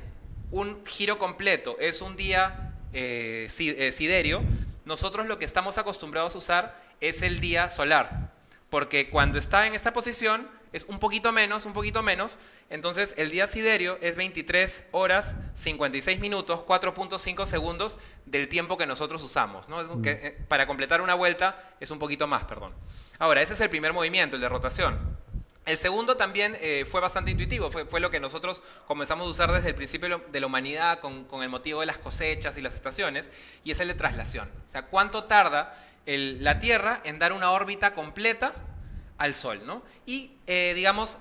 un giro completo es un día eh, eh, siderio, nosotros lo que estamos acostumbrados a usar es el día solar. Porque cuando está en esta posición es un poquito menos, un poquito menos. Entonces el día siderio es 23 horas 56 minutos 4.5 segundos del tiempo que nosotros usamos. ¿no? Un- que, eh, para completar una vuelta es un poquito más, perdón. Ahora, ese es el primer movimiento, el de rotación. El segundo también eh, fue bastante intuitivo, fue, fue lo que nosotros comenzamos a usar desde el principio de la humanidad con, con el motivo de las cosechas y las estaciones, y es el de traslación. O sea, ¿cuánto tarda el- la Tierra en dar una órbita completa al Sol? ¿no? Y, eh, digamos,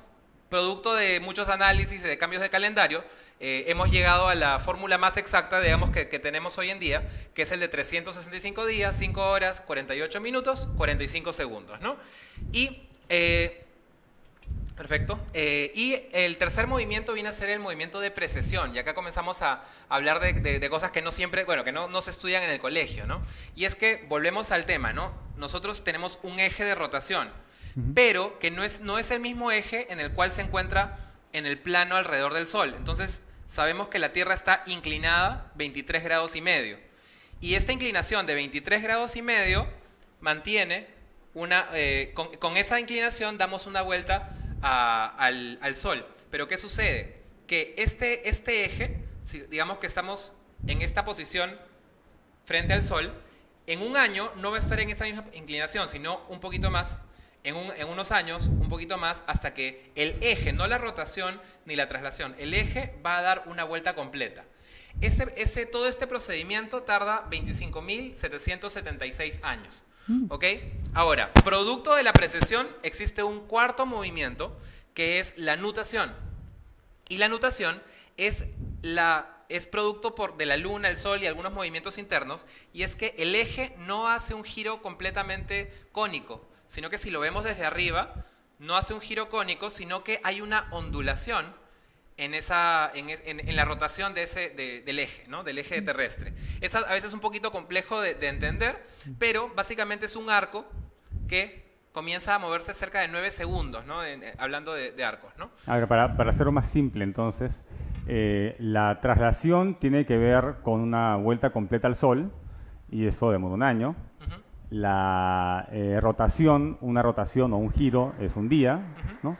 producto de muchos análisis y de cambios de calendario, eh, hemos llegado a la fórmula más exacta, digamos, que, que tenemos hoy en día, que es el de 365 días, 5 horas, 48 minutos, 45 segundos, ¿no? Y... eh, Perfecto. Eh, y el tercer movimiento viene a ser el movimiento de precesión. Y acá comenzamos a hablar de, de- de cosas que no siempre, bueno, que no, no se estudian en el colegio, ¿no? Y es que volvemos al tema, ¿no? Nosotros tenemos un eje de rotación, pero que no es, no es el mismo eje en el cual se encuentra en el plano alrededor del Sol. Entonces, sabemos que la Tierra está inclinada 23 grados y medio. Y esta inclinación de 23 grados y medio mantiene una, eh, con, con esa inclinación damos una vuelta al, Sol. Pero ¿qué sucede? Que este, este eje, si digamos que estamos en esta posición frente al Sol, en un año no va a estar en esta misma inclinación, sino un poquito más, en, un- en unos años, un poquito más, hasta que el eje, no la rotación ni la traslación, el eje va a dar una vuelta completa. Ese, todo este procedimiento tarda 25.776 años. ¿Ok? Ahora, producto de la precesión, existe un cuarto movimiento que es la nutación. Y la nutación es, la, es producto por, de la luna, el sol y algunos movimientos internos, y es que el eje no hace un giro completamente cónico, sino que si lo vemos desde arriba, no hace un giro cónico, sino que hay una ondulación en, esa, en, es- en- en la rotación de ese, de- del eje, ¿no? del eje terrestre. Es a, veces un poquito complejo de, de entender, pero básicamente es un arco que comienza a moverse cerca de 9 segundos, ¿no? En- en- hablando de, de arcos. ¿no? A ver, para, para hacerlo más simple, entonces, eh, la traslación tiene que ver con una vuelta completa al Sol, y eso demora un año. Ujú. La eh, rotación, una rotación o un giro es un día, ¿no?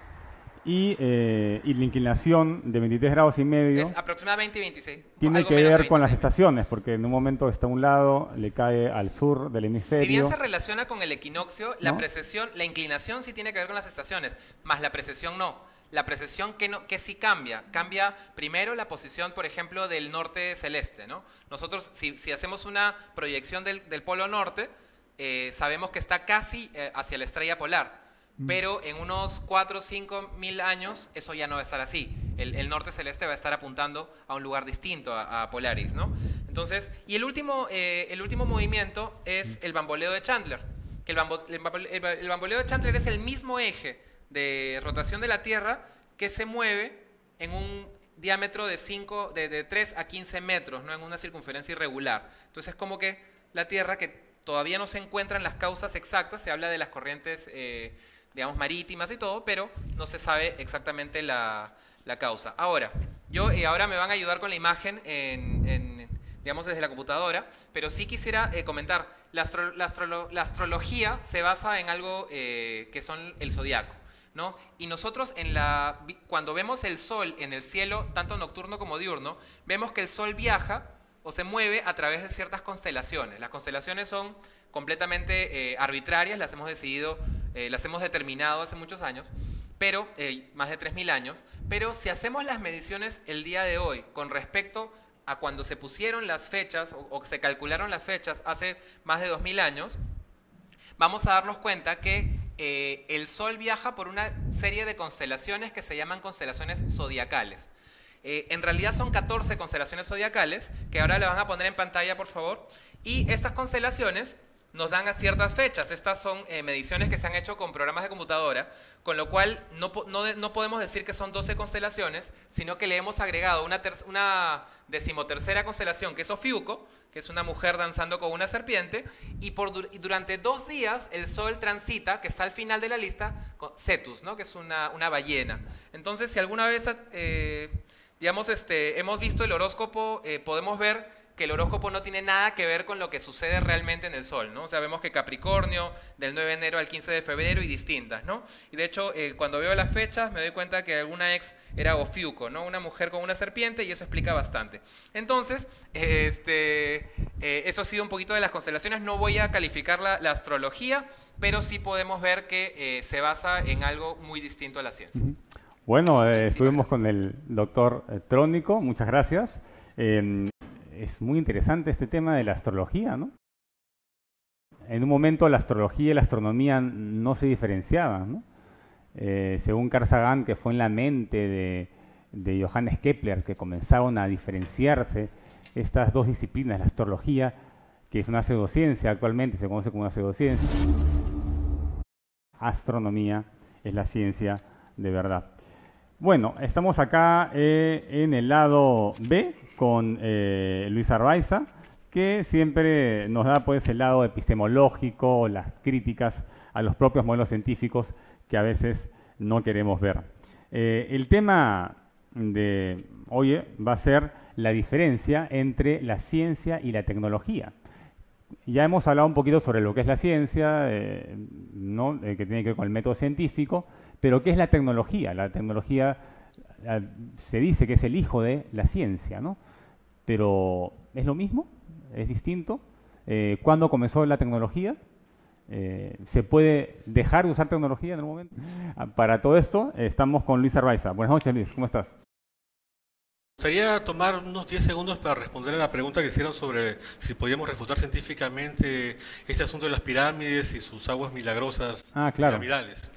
Y, eh, y la inclinación de 23 grados y medio Es aproximadamente 26. tiene que ver con las 26. estaciones, porque en un momento está a un lado, le cae al sur del Si bien hemisferio. se relaciona con el equinoccio, la ¿No? precesión, la inclinación sí tiene que ver con las estaciones, más la precesión no. La precesión que, no, que sí cambia. Cambia primero la posición, por ejemplo, del norte celeste. ¿no? Nosotros, si, si hacemos una proyección del, del polo norte, eh, sabemos que está casi eh, hacia la estrella polar. Pero en unos 4 o 5 mil años eso ya no va a estar así. El, el norte celeste va a estar apuntando a un lugar distinto a, a Polaris, ¿no? Entonces, y el último, eh, el último movimiento es el bamboleo de Chandler. Que el, bambo- el bamboleo de Chandler es el mismo eje de rotación de la Tierra que se mueve en un diámetro de, 5, de, de 3 a 15 metros, ¿no? en una circunferencia irregular. Entonces es como que la Tierra, que todavía no se encuentran las causas exactas, se habla de las corrientes eh, digamos, marítimas y todo, pero no se sabe exactamente la, causa. Ahora, yo eh, ahora me van a ayudar con la imagen en, digamos, desde la computadora, pero sí quisiera eh, comentar, la, la, astrología se basa en algo eh, que son el zodiaco. ¿No? Y nosotros en la, cuando vemos el sol en el cielo, tanto nocturno como diurno, vemos que el sol viaja o se mueve a través de ciertas constelaciones. Las constelaciones son completamente eh, arbitrarias, las hemos decidido, eh, las hemos determinado hace muchos años, pero eh, más de 3.000 años, pero si hacemos las mediciones el día de hoy con respecto a cuando se pusieron las fechas o, se calcularon las fechas hace más de 2.000 años, vamos a darnos cuenta que el Sol viaja por una serie de constelaciones que se llaman constelaciones zodiacales. Eh, en realidad son 14 constelaciones zodiacales, que ahora le van a poner en pantalla, por favor. Y estas constelaciones nos dan a ciertas fechas. Estas son eh, mediciones que se han hecho con programas de computadora, con lo cual no, podemos decir que son 12 constelaciones, sino que le hemos agregado una, una decimotercera constelación, que es Ofiuco, que es una mujer danzando con una serpiente, y, por, durante dos días el Sol transita, que está al final de la lista, con Cetus, ¿no? que es una, ballena. Entonces, si alguna vez... Eh, digamos, este, hemos visto el horóscopo, eh, podemos ver que el horóscopo no tiene nada que ver con lo que sucede realmente en el Sol, ¿no? O sea, vemos que Capricornio, del 9 de enero al 15 de febrero y distintas, ¿no? Y de hecho, eh, cuando veo las fechas, me doy cuenta que alguna ex era Ofiuco, ¿no? Una mujer con una serpiente y eso explica bastante. Entonces, este, eh, eso ha sido un poquito de las constelaciones. No voy a calificar la, astrología, pero sí podemos ver que se basa en algo muy distinto a la ciencia. Bueno, eh, estuvimos con el doctor eh, Trónico, muchas gracias. Em, es muy interesante este tema de la astrología, ¿no? En un momento la astrología y la astronomía no se diferenciaban. Eh, según Carl Sagan, que fue en la mente de, de Johannes Kepler que comenzaron a diferenciarse estas dos disciplinas, la astrología, que es una pseudociencia actualmente, se conoce como una pseudociencia, astronomía es la ciencia de verdad. Bueno, estamos acá eh, en el lado B con eh, Luis Arbaiza, que siempre nos da pues el lado epistemológico, las críticas a los propios modelos científicos que a veces no queremos ver. Eh, el tema de hoy va a ser la diferencia entre la ciencia y la tecnología. Ya hemos hablado un poquito sobre lo que es la ciencia, ¿no? que tiene que ver con el método científico, pero ¿qué es la tecnología? La tecnología se dice que es el hijo de la ciencia, ¿no? Pero ¿es lo mismo? ¿Es distinto? Eh, ¿Cuándo comenzó la tecnología? Eh, ¿Se puede dejar de usar tecnología en el momento? Ah, para todo esto estamos con Luis Arbaiza. Buenas noches, Luis. ¿Cómo estás? Me gustaría tomar unos 10 segundos para responder a la pregunta que hicieron sobre si podíamos refutar científicamente este asunto de las pirámides y sus aguas milagrosas ah, claro. piramidales.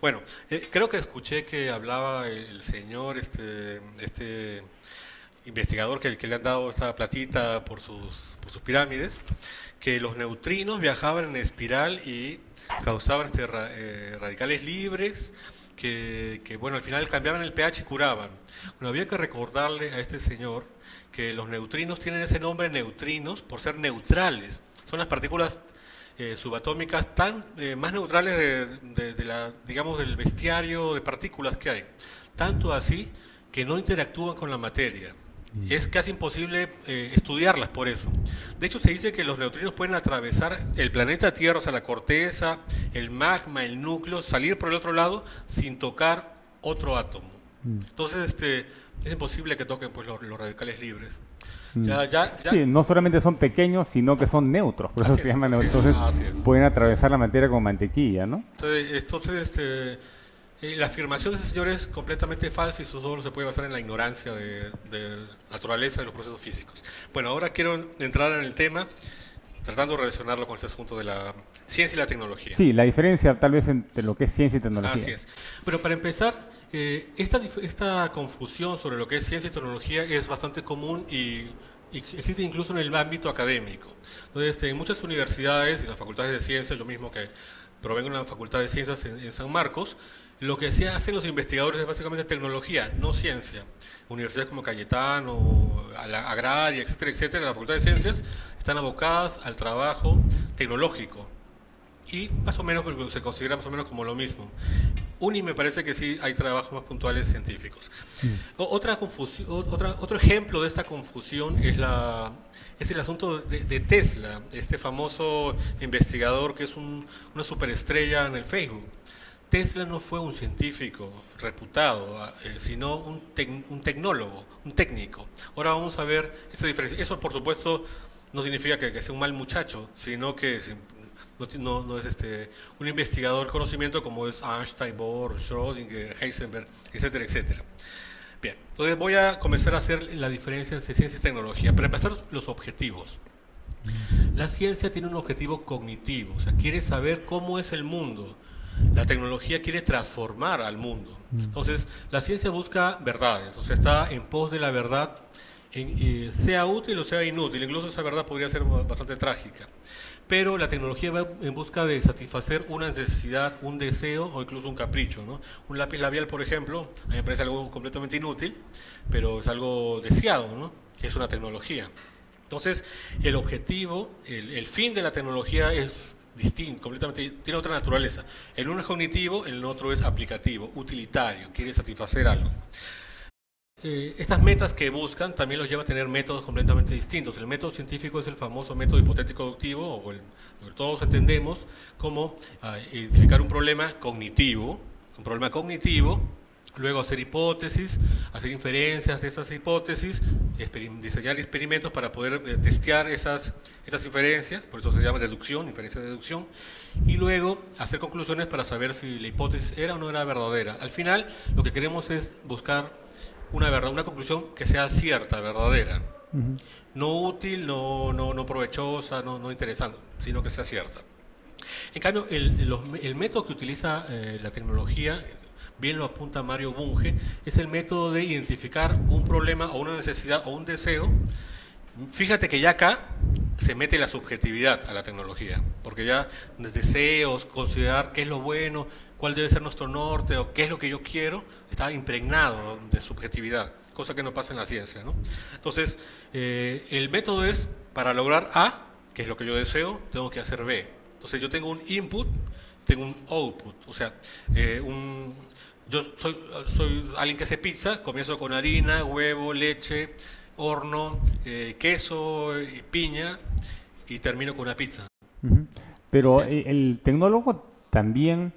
Bueno, eh, creo que escuché que hablaba el señor, este, este investigador que, que le han dado esta platita por sus, pirámides, que los neutrinos viajaban en espiral y causaban este, eh, radicales libres que, que, bueno, al final cambiaban el pH y curaban. Bueno, había que recordarle a este señor que los neutrinos tienen ese nombre neutrinos por ser neutrales. Son las partículas eh, subatómicas tan eh, más neutrales de, la, digamos, del bestiario de partículas que hay. Tanto así que no interactúan con la materia. Mm. Es casi imposible eh, estudiarlas por eso. De hecho, se dice que los neutrinos pueden atravesar el planeta Tierra, o sea, la corteza, el magma, el núcleo, salir por el otro lado sin tocar otro átomo. Mm. Entonces, este, es imposible que toquen pues, los radicales libres. Mm. Sí, no solamente son pequeños, sino que son neutros, por eso se llaman neutros. Entonces pueden atravesar la materia con mantequilla, ¿no? Entonces, este, eh, la afirmación de ese señor es completamente falsa y eso solo se puede basar en la ignorancia de, de naturaleza de los procesos físicos. Bueno, ahora quiero entrar en el tema tratando de relacionarlo con ese asunto de la ciencia y la tecnología. Sí, la diferencia tal vez entre lo que es ciencia y tecnología. Así es. Bueno, para empezar, eh, esta, esta confusión sobre lo que es ciencia y tecnología es bastante común y, existe incluso en el ámbito académico. Entonces, este, en muchas universidades y en las facultades de ciencias, lo mismo que provengo de la Facultad de Ciencias en, San Marcos, lo que se hacen los investigadores es básicamente tecnología, no ciencia. Universidades como Cayetano, Agraria, etcétera, etcétera, la Facultad de Ciencias están abocadas al trabajo tecnológico. Y más o menos se considera más o menos como lo mismo. UNI me parece que sí hay trabajos más puntuales científicos. Otra confusión, otra, otro ejemplo de esta confusión es, la, es el asunto de, Tesla, este famoso investigador que es una superestrella en el Facebook. Tesla no fue un científico reputado, eh, sino un, un, tecnólogo, un técnico. Ahora vamos a ver esa diferencia. Eso, por supuesto, no significa que, sea un mal muchacho, sino que no, no, es este, un investigador conocimiento como es Einstein, Bohr, Schrödinger, Heisenberg, etcétera, etcétera. Bien, entonces voy a comenzar a hacer la diferencia entre ciencia y tecnología. Para empezar, los objetivos. La ciencia tiene un objetivo cognitivo, o sea, quiere saber cómo es el mundo la tecnología quiere transformar al mundo. Mm. Entonces, la ciencia busca verdades, o sea, está en pos de la verdad, en, sea útil o sea inútil. Incluso esa verdad podría ser bastante trágica. Pero la tecnología va en busca de satisfacer una necesidad, un deseo o incluso un capricho. ¿no? Un lápiz labial, por ejemplo, a mí me parece algo completamente inútil, pero es algo deseado, ¿no? es una tecnología. Entonces, el objetivo, el fin de la tecnología es distinto, completamente, tiene otra naturaleza. El uno es cognitivo, el otro es aplicativo, utilitario, quiere satisfacer algo. Eh, estas metas que buscan también los lleva a tener métodos completamente distintos. El método científico es el famoso método hipotético deductivo, o el, que todos entendemos como ah, identificar un problema cognitivo, un problema cognitivo luego hacer hipótesis, hacer inferencias de esas hipótesis, diseñar experimentos para poder eh, testear esas, esas inferencias, por eso se llama deducción, inferencia de deducción, y luego hacer conclusiones para saber si la hipótesis era o no era verdadera. Al final, lo que queremos es buscar una verdad, una conclusión que sea cierta, verdadera. No útil, no, no, no provechosa, no, no, interesante, sino que sea cierta. En cambio, el, el método que utiliza eh, la tecnología bien lo apunta Mario Bunge, es el método de identificar un problema o una necesidad o un deseo. Fíjate que ya acá se mete la subjetividad a la tecnología, porque ya deseos, considerar qué es lo bueno, cuál debe ser nuestro norte o qué es lo que yo quiero, está impregnado de subjetividad, cosa que no pasa en la ciencia. ¿no? Entonces, eh, el método es, para lograr A, que es lo que yo deseo, tengo que hacer B. Entonces yo tengo un input, tengo un output, o sea, eh, un, yo soy, soy alguien que hace pizza, comienzo con harina, huevo, leche, horno, eh, queso, y piña y termino con una pizza. Pero el tecnólogo también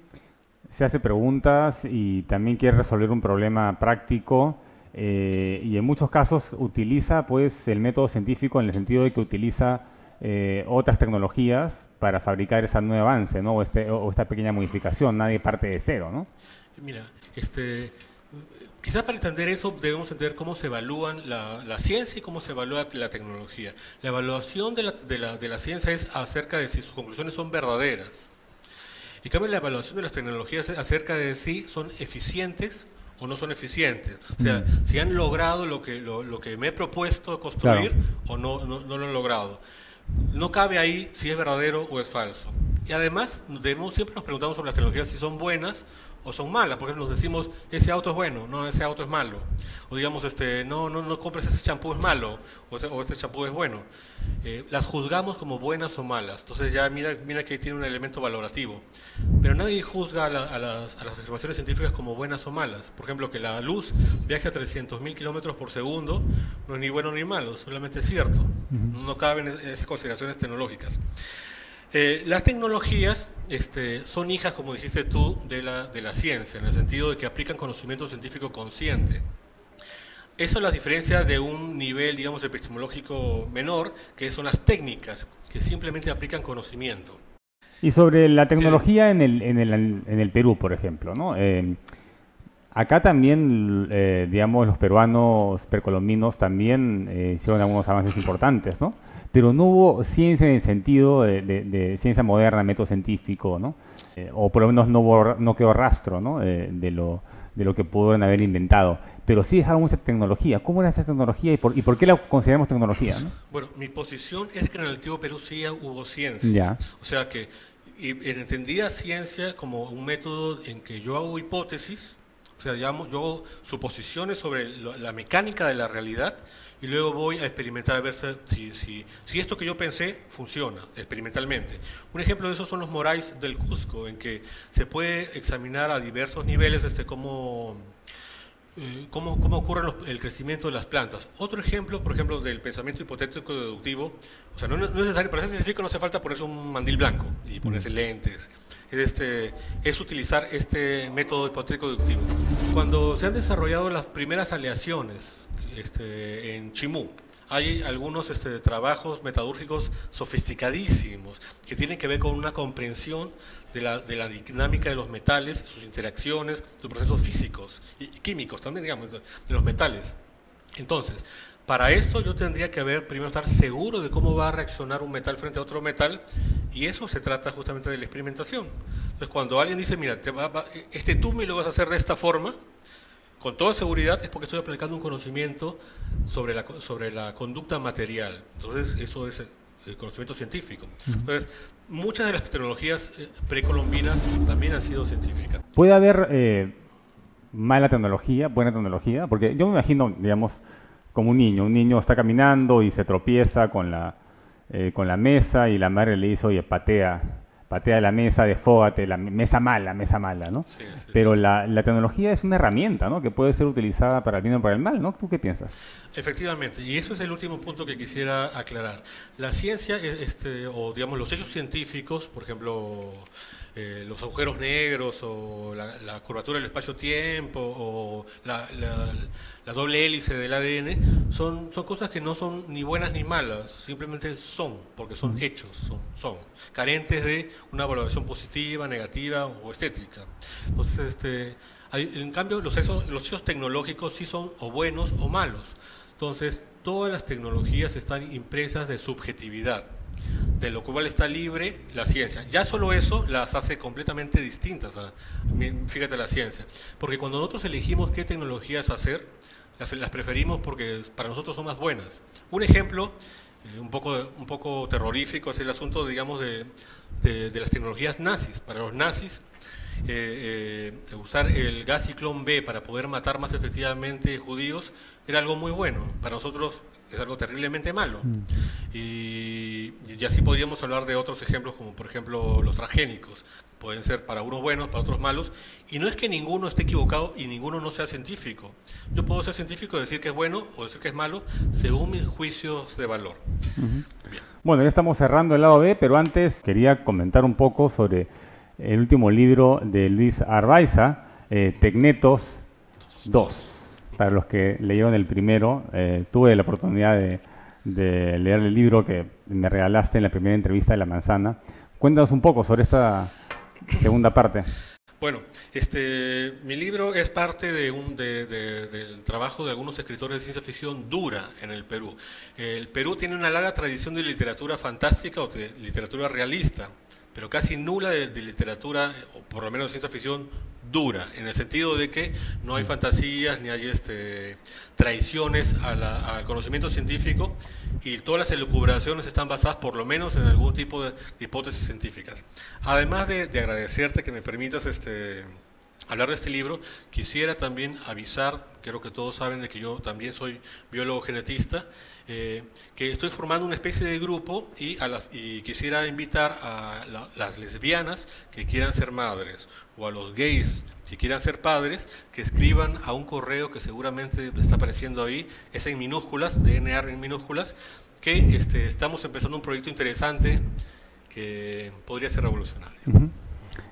se hace preguntas y también quiere resolver un problema práctico eh, y en muchos casos utiliza pues el método científico en el sentido de que utiliza eh, otras tecnologías para fabricar ese nuevo avance ¿no? o, este, o esta pequeña modificación. Nadie parte de cero, ¿no? Mira, este, quizás para entender eso debemos entender cómo se evalúan la, ciencia y cómo se evalúa la tecnología. La evaluación de la, de, la, de la, ciencia es acerca de si sus conclusiones son verdaderas. Y cambio la evaluación de las tecnologías es acerca de si son eficientes o no son eficientes. O sea, mm. si han logrado lo que, lo, lo, que me he propuesto construir o no, no, no lo han logrado. No cabe ahí si es verdadero o es falso. Y además, debemos, siempre nos preguntamos sobre las tecnologías si son buenas o son malas. Por ejemplo, nos decimos, ese auto es bueno, no, ese auto es malo. O digamos, este, no, no, no compres ese champú es malo, o, ese, este champú es bueno. Eh, las juzgamos como buenas o malas. Entonces ya mira, mira que tiene un elemento valorativo. Pero nadie juzga a, las, a, las, afirmaciones científicas como buenas o malas. Por ejemplo, que la luz viaje a 300.000 kilómetros por segundo no es ni bueno ni malo, solamente es cierto. No caben esas consideraciones tecnológicas. Eh, las tecnologías este, son hijas, como dijiste tú, de la, de la ciencia, en el sentido de que aplican conocimiento científico consciente. Eso es la diferencia de un nivel, digamos, epistemológico menor, que son las técnicas, que simplemente aplican conocimiento. Y sobre la tecnología en, el, en, el, en el Perú, por ejemplo, ¿no? Eh, acá también, eh, digamos, los peruanos precolombinos también hicieron algunos avances importantes, ¿no? Pero no hubo ciencia en el sentido de, ciencia moderna, método científico, ¿no? Eh, o por lo menos no, no quedó rastro ¿no? Eh, de, lo, de lo que pudieron haber inventado. Pero sí dejaron mucha tecnología. ¿Cómo era esa tecnología y por, y por qué la consideramos tecnología? Bueno, mi posición es que en el antiguo Perú sí hubo ciencia. O sea que y entendía ciencia como un método en que yo hago hipótesis, O sea, digamos, yo hago suposiciones sobre la mecánica de la realidad y luego voy a experimentar a ver si, si, si, esto que yo pensé funciona experimentalmente. Un ejemplo de eso son los morais del Cusco, en que se puede examinar a diversos niveles este, cómo eh, cómo, cómo, ocurre el crecimiento de las plantas. Otro ejemplo, por ejemplo, del pensamiento hipotético deductivo, o sea, no, es necesario, para ser científico no hace falta ponerse un mandil blanco y ponerse mm. lentes, es, este, es utilizar este método hipotético deductivo. Cuando se han desarrollado las primeras aleaciones este, en Chimú, hay algunos este, trabajos metadúrgicos sofisticadísimos que tienen que ver con una comprensión de la, de la, dinámica de los metales, sus interacciones, sus procesos físicos y, químicos también, digamos, de los metales. Entonces, para esto yo tendría que haber, primero estar seguro de cómo va a reaccionar un metal frente a otro metal, y eso se trata justamente de la experimentación. Entonces, cuando alguien dice, mira, te va, este tú me lo vas a hacer de esta forma, con toda seguridad es porque estoy aplicando un conocimiento sobre la, sobre la conducta material. Entonces, eso es el conocimiento científico. Entonces, muchas de las tecnologías eh, precolombinas también han sido científicas. ¿Puede haber eh, mala tecnología, buena tecnología? Porque yo me imagino, digamos, como un niño. Un niño está caminando y se tropieza con la, eh, con la mesa y la madre le dice, oye, patea, patea la mesa, desfógate, la mesa mala, mesa mala, ¿no? Pero La, la, tecnología es una herramienta, ¿no? Que puede ser utilizada para el bien o para el mal, ¿no? ¿Tú qué piensas? Efectivamente, y eso es el último punto que quisiera aclarar. La ciencia, este, o digamos los hechos científicos, por ejemplo, eh, los agujeros negros o la, curvatura del espacio-tiempo o la, doble hélice del ADN son, son cosas que no son ni buenas ni malas, simplemente son, porque son hechos, son, son carentes de una valoración positiva, negativa o estética. Entonces, este, en cambio, los hechos, los hechos tecnológicos sí son o buenos o malos. Entonces, todas las tecnologías están impresas de subjetividad de lo cual está libre la ciencia. Ya solo eso las hace completamente distintas, fíjate la ciencia. Porque cuando nosotros elegimos qué tecnologías hacer, las, preferimos porque para nosotros son más buenas. Un ejemplo, eh, un, poco, un poco terrorífico, es el asunto, digamos, de, de, las tecnologías nazis. Para los nazis, eh, eh, usar el gas ciclón B para poder matar más efectivamente judíos era algo muy bueno. Para nosotros es algo terriblemente malo. Mm. Y, y, así podríamos hablar de otros ejemplos, como por ejemplo los transgénicos. Pueden ser para unos buenos, para otros malos. Y no es que ninguno esté equivocado y ninguno no sea científico. Yo puedo ser científico y decir que es bueno o decir que es malo según mis juicios de valor. Bueno, ya estamos cerrando el lado B, pero antes quería comentar un poco sobre el último libro de Luis Arbaiza, eh, Tecnetos 2 para los que leyeron el primero, eh, tuve la oportunidad de, leer el libro que me regalaste en la primera entrevista de La Manzana. Cuéntanos un poco sobre esta segunda parte. Bueno, este, mi libro es parte del trabajo de algunos escritores de ciencia ficción dura en el Perú. El Perú tiene una larga tradición de literatura fantástica o de literatura realista, pero casi nula de, de literatura, o por lo menos de ciencia ficción dura, en el sentido de que no hay fantasías ni hay este, traiciones al conocimiento científico y todas las elucubraciones están basadas por lo menos en algún tipo de, hipótesis científicas. Además de, agradecerte que me permitas este, hablar de este libro, quisiera también avisar, creo que todos saben de que yo también soy biólogo genetista, eh, que estoy formando una especie de grupo y, a y quisiera invitar a las lesbianas que quieran ser madres o a los gays que quieran ser padres, que escriban a un correo que seguramente está apareciendo ahí, es en minúsculas, DNA en minúsculas, que este, estamos empezando un proyecto interesante que podría ser revolucionario.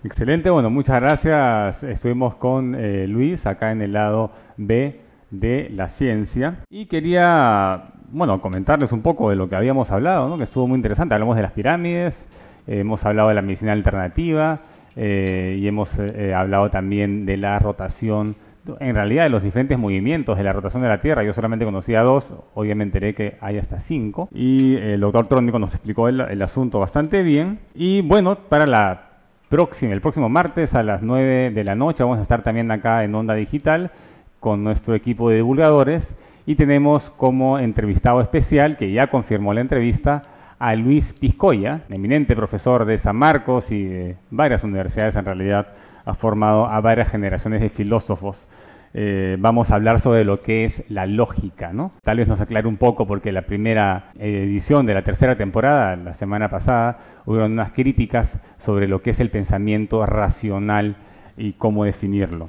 Excelente, bueno, muchas gracias. Estuvimos con eh, Luis acá en el lado B de la ciencia y quería, bueno, comentarles un poco de lo que habíamos hablado, ¿no? que estuvo muy interesante. Hablamos de las pirámides, hemos hablado de la medicina alternativa, eh, y hemos eh, eh, hablado también de la rotación, en realidad de los diferentes movimientos de la rotación de la Tierra. Yo solamente conocía dos, hoy me enteré que hay hasta cinco. Y el doctor Trónico nos explicó el, asunto bastante bien. Y bueno, para la próxima, el próximo martes a las 9 de la noche vamos a estar también acá en Onda Digital con nuestro equipo de divulgadores y tenemos como entrevistado especial, que ya confirmó la entrevista, a Luis Piscoya, eminente profesor de San Marcos y de varias universidades en realidad ha formado a varias generaciones de filósofos. Eh, vamos a hablar sobre lo que es la lógica, ¿no? Tal vez nos aclare un poco porque la primera edición de la tercera temporada, la semana pasada, hubo unas críticas sobre lo que es el pensamiento racional y cómo definirlo.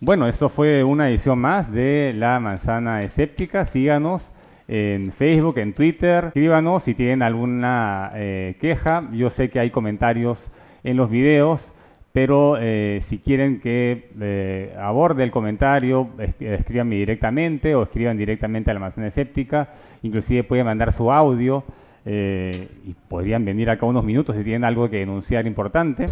Bueno, esto fue una edición más de La Manzana Escéptica. Síganos en Facebook, en Twitter. Escríbanos si tienen alguna eh, queja. Yo sé que hay comentarios en los videos, pero eh, si quieren que eh, aborde el comentario, escríbanme directamente o escriban directamente a la manzana escéptica. Inclusive pueden mandar su audio y podrían venir acá unos minutos si tienen algo que denunciar importante.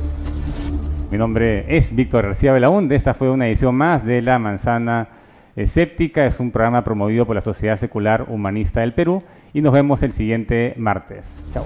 Mi nombre es Víctor García Belaúnde. Esta fue una edición más de La Manzana Escéptica. Es un programa promovido por la Sociedad Secular Humanista del Perú. Y nos vemos el siguiente martes. Chao.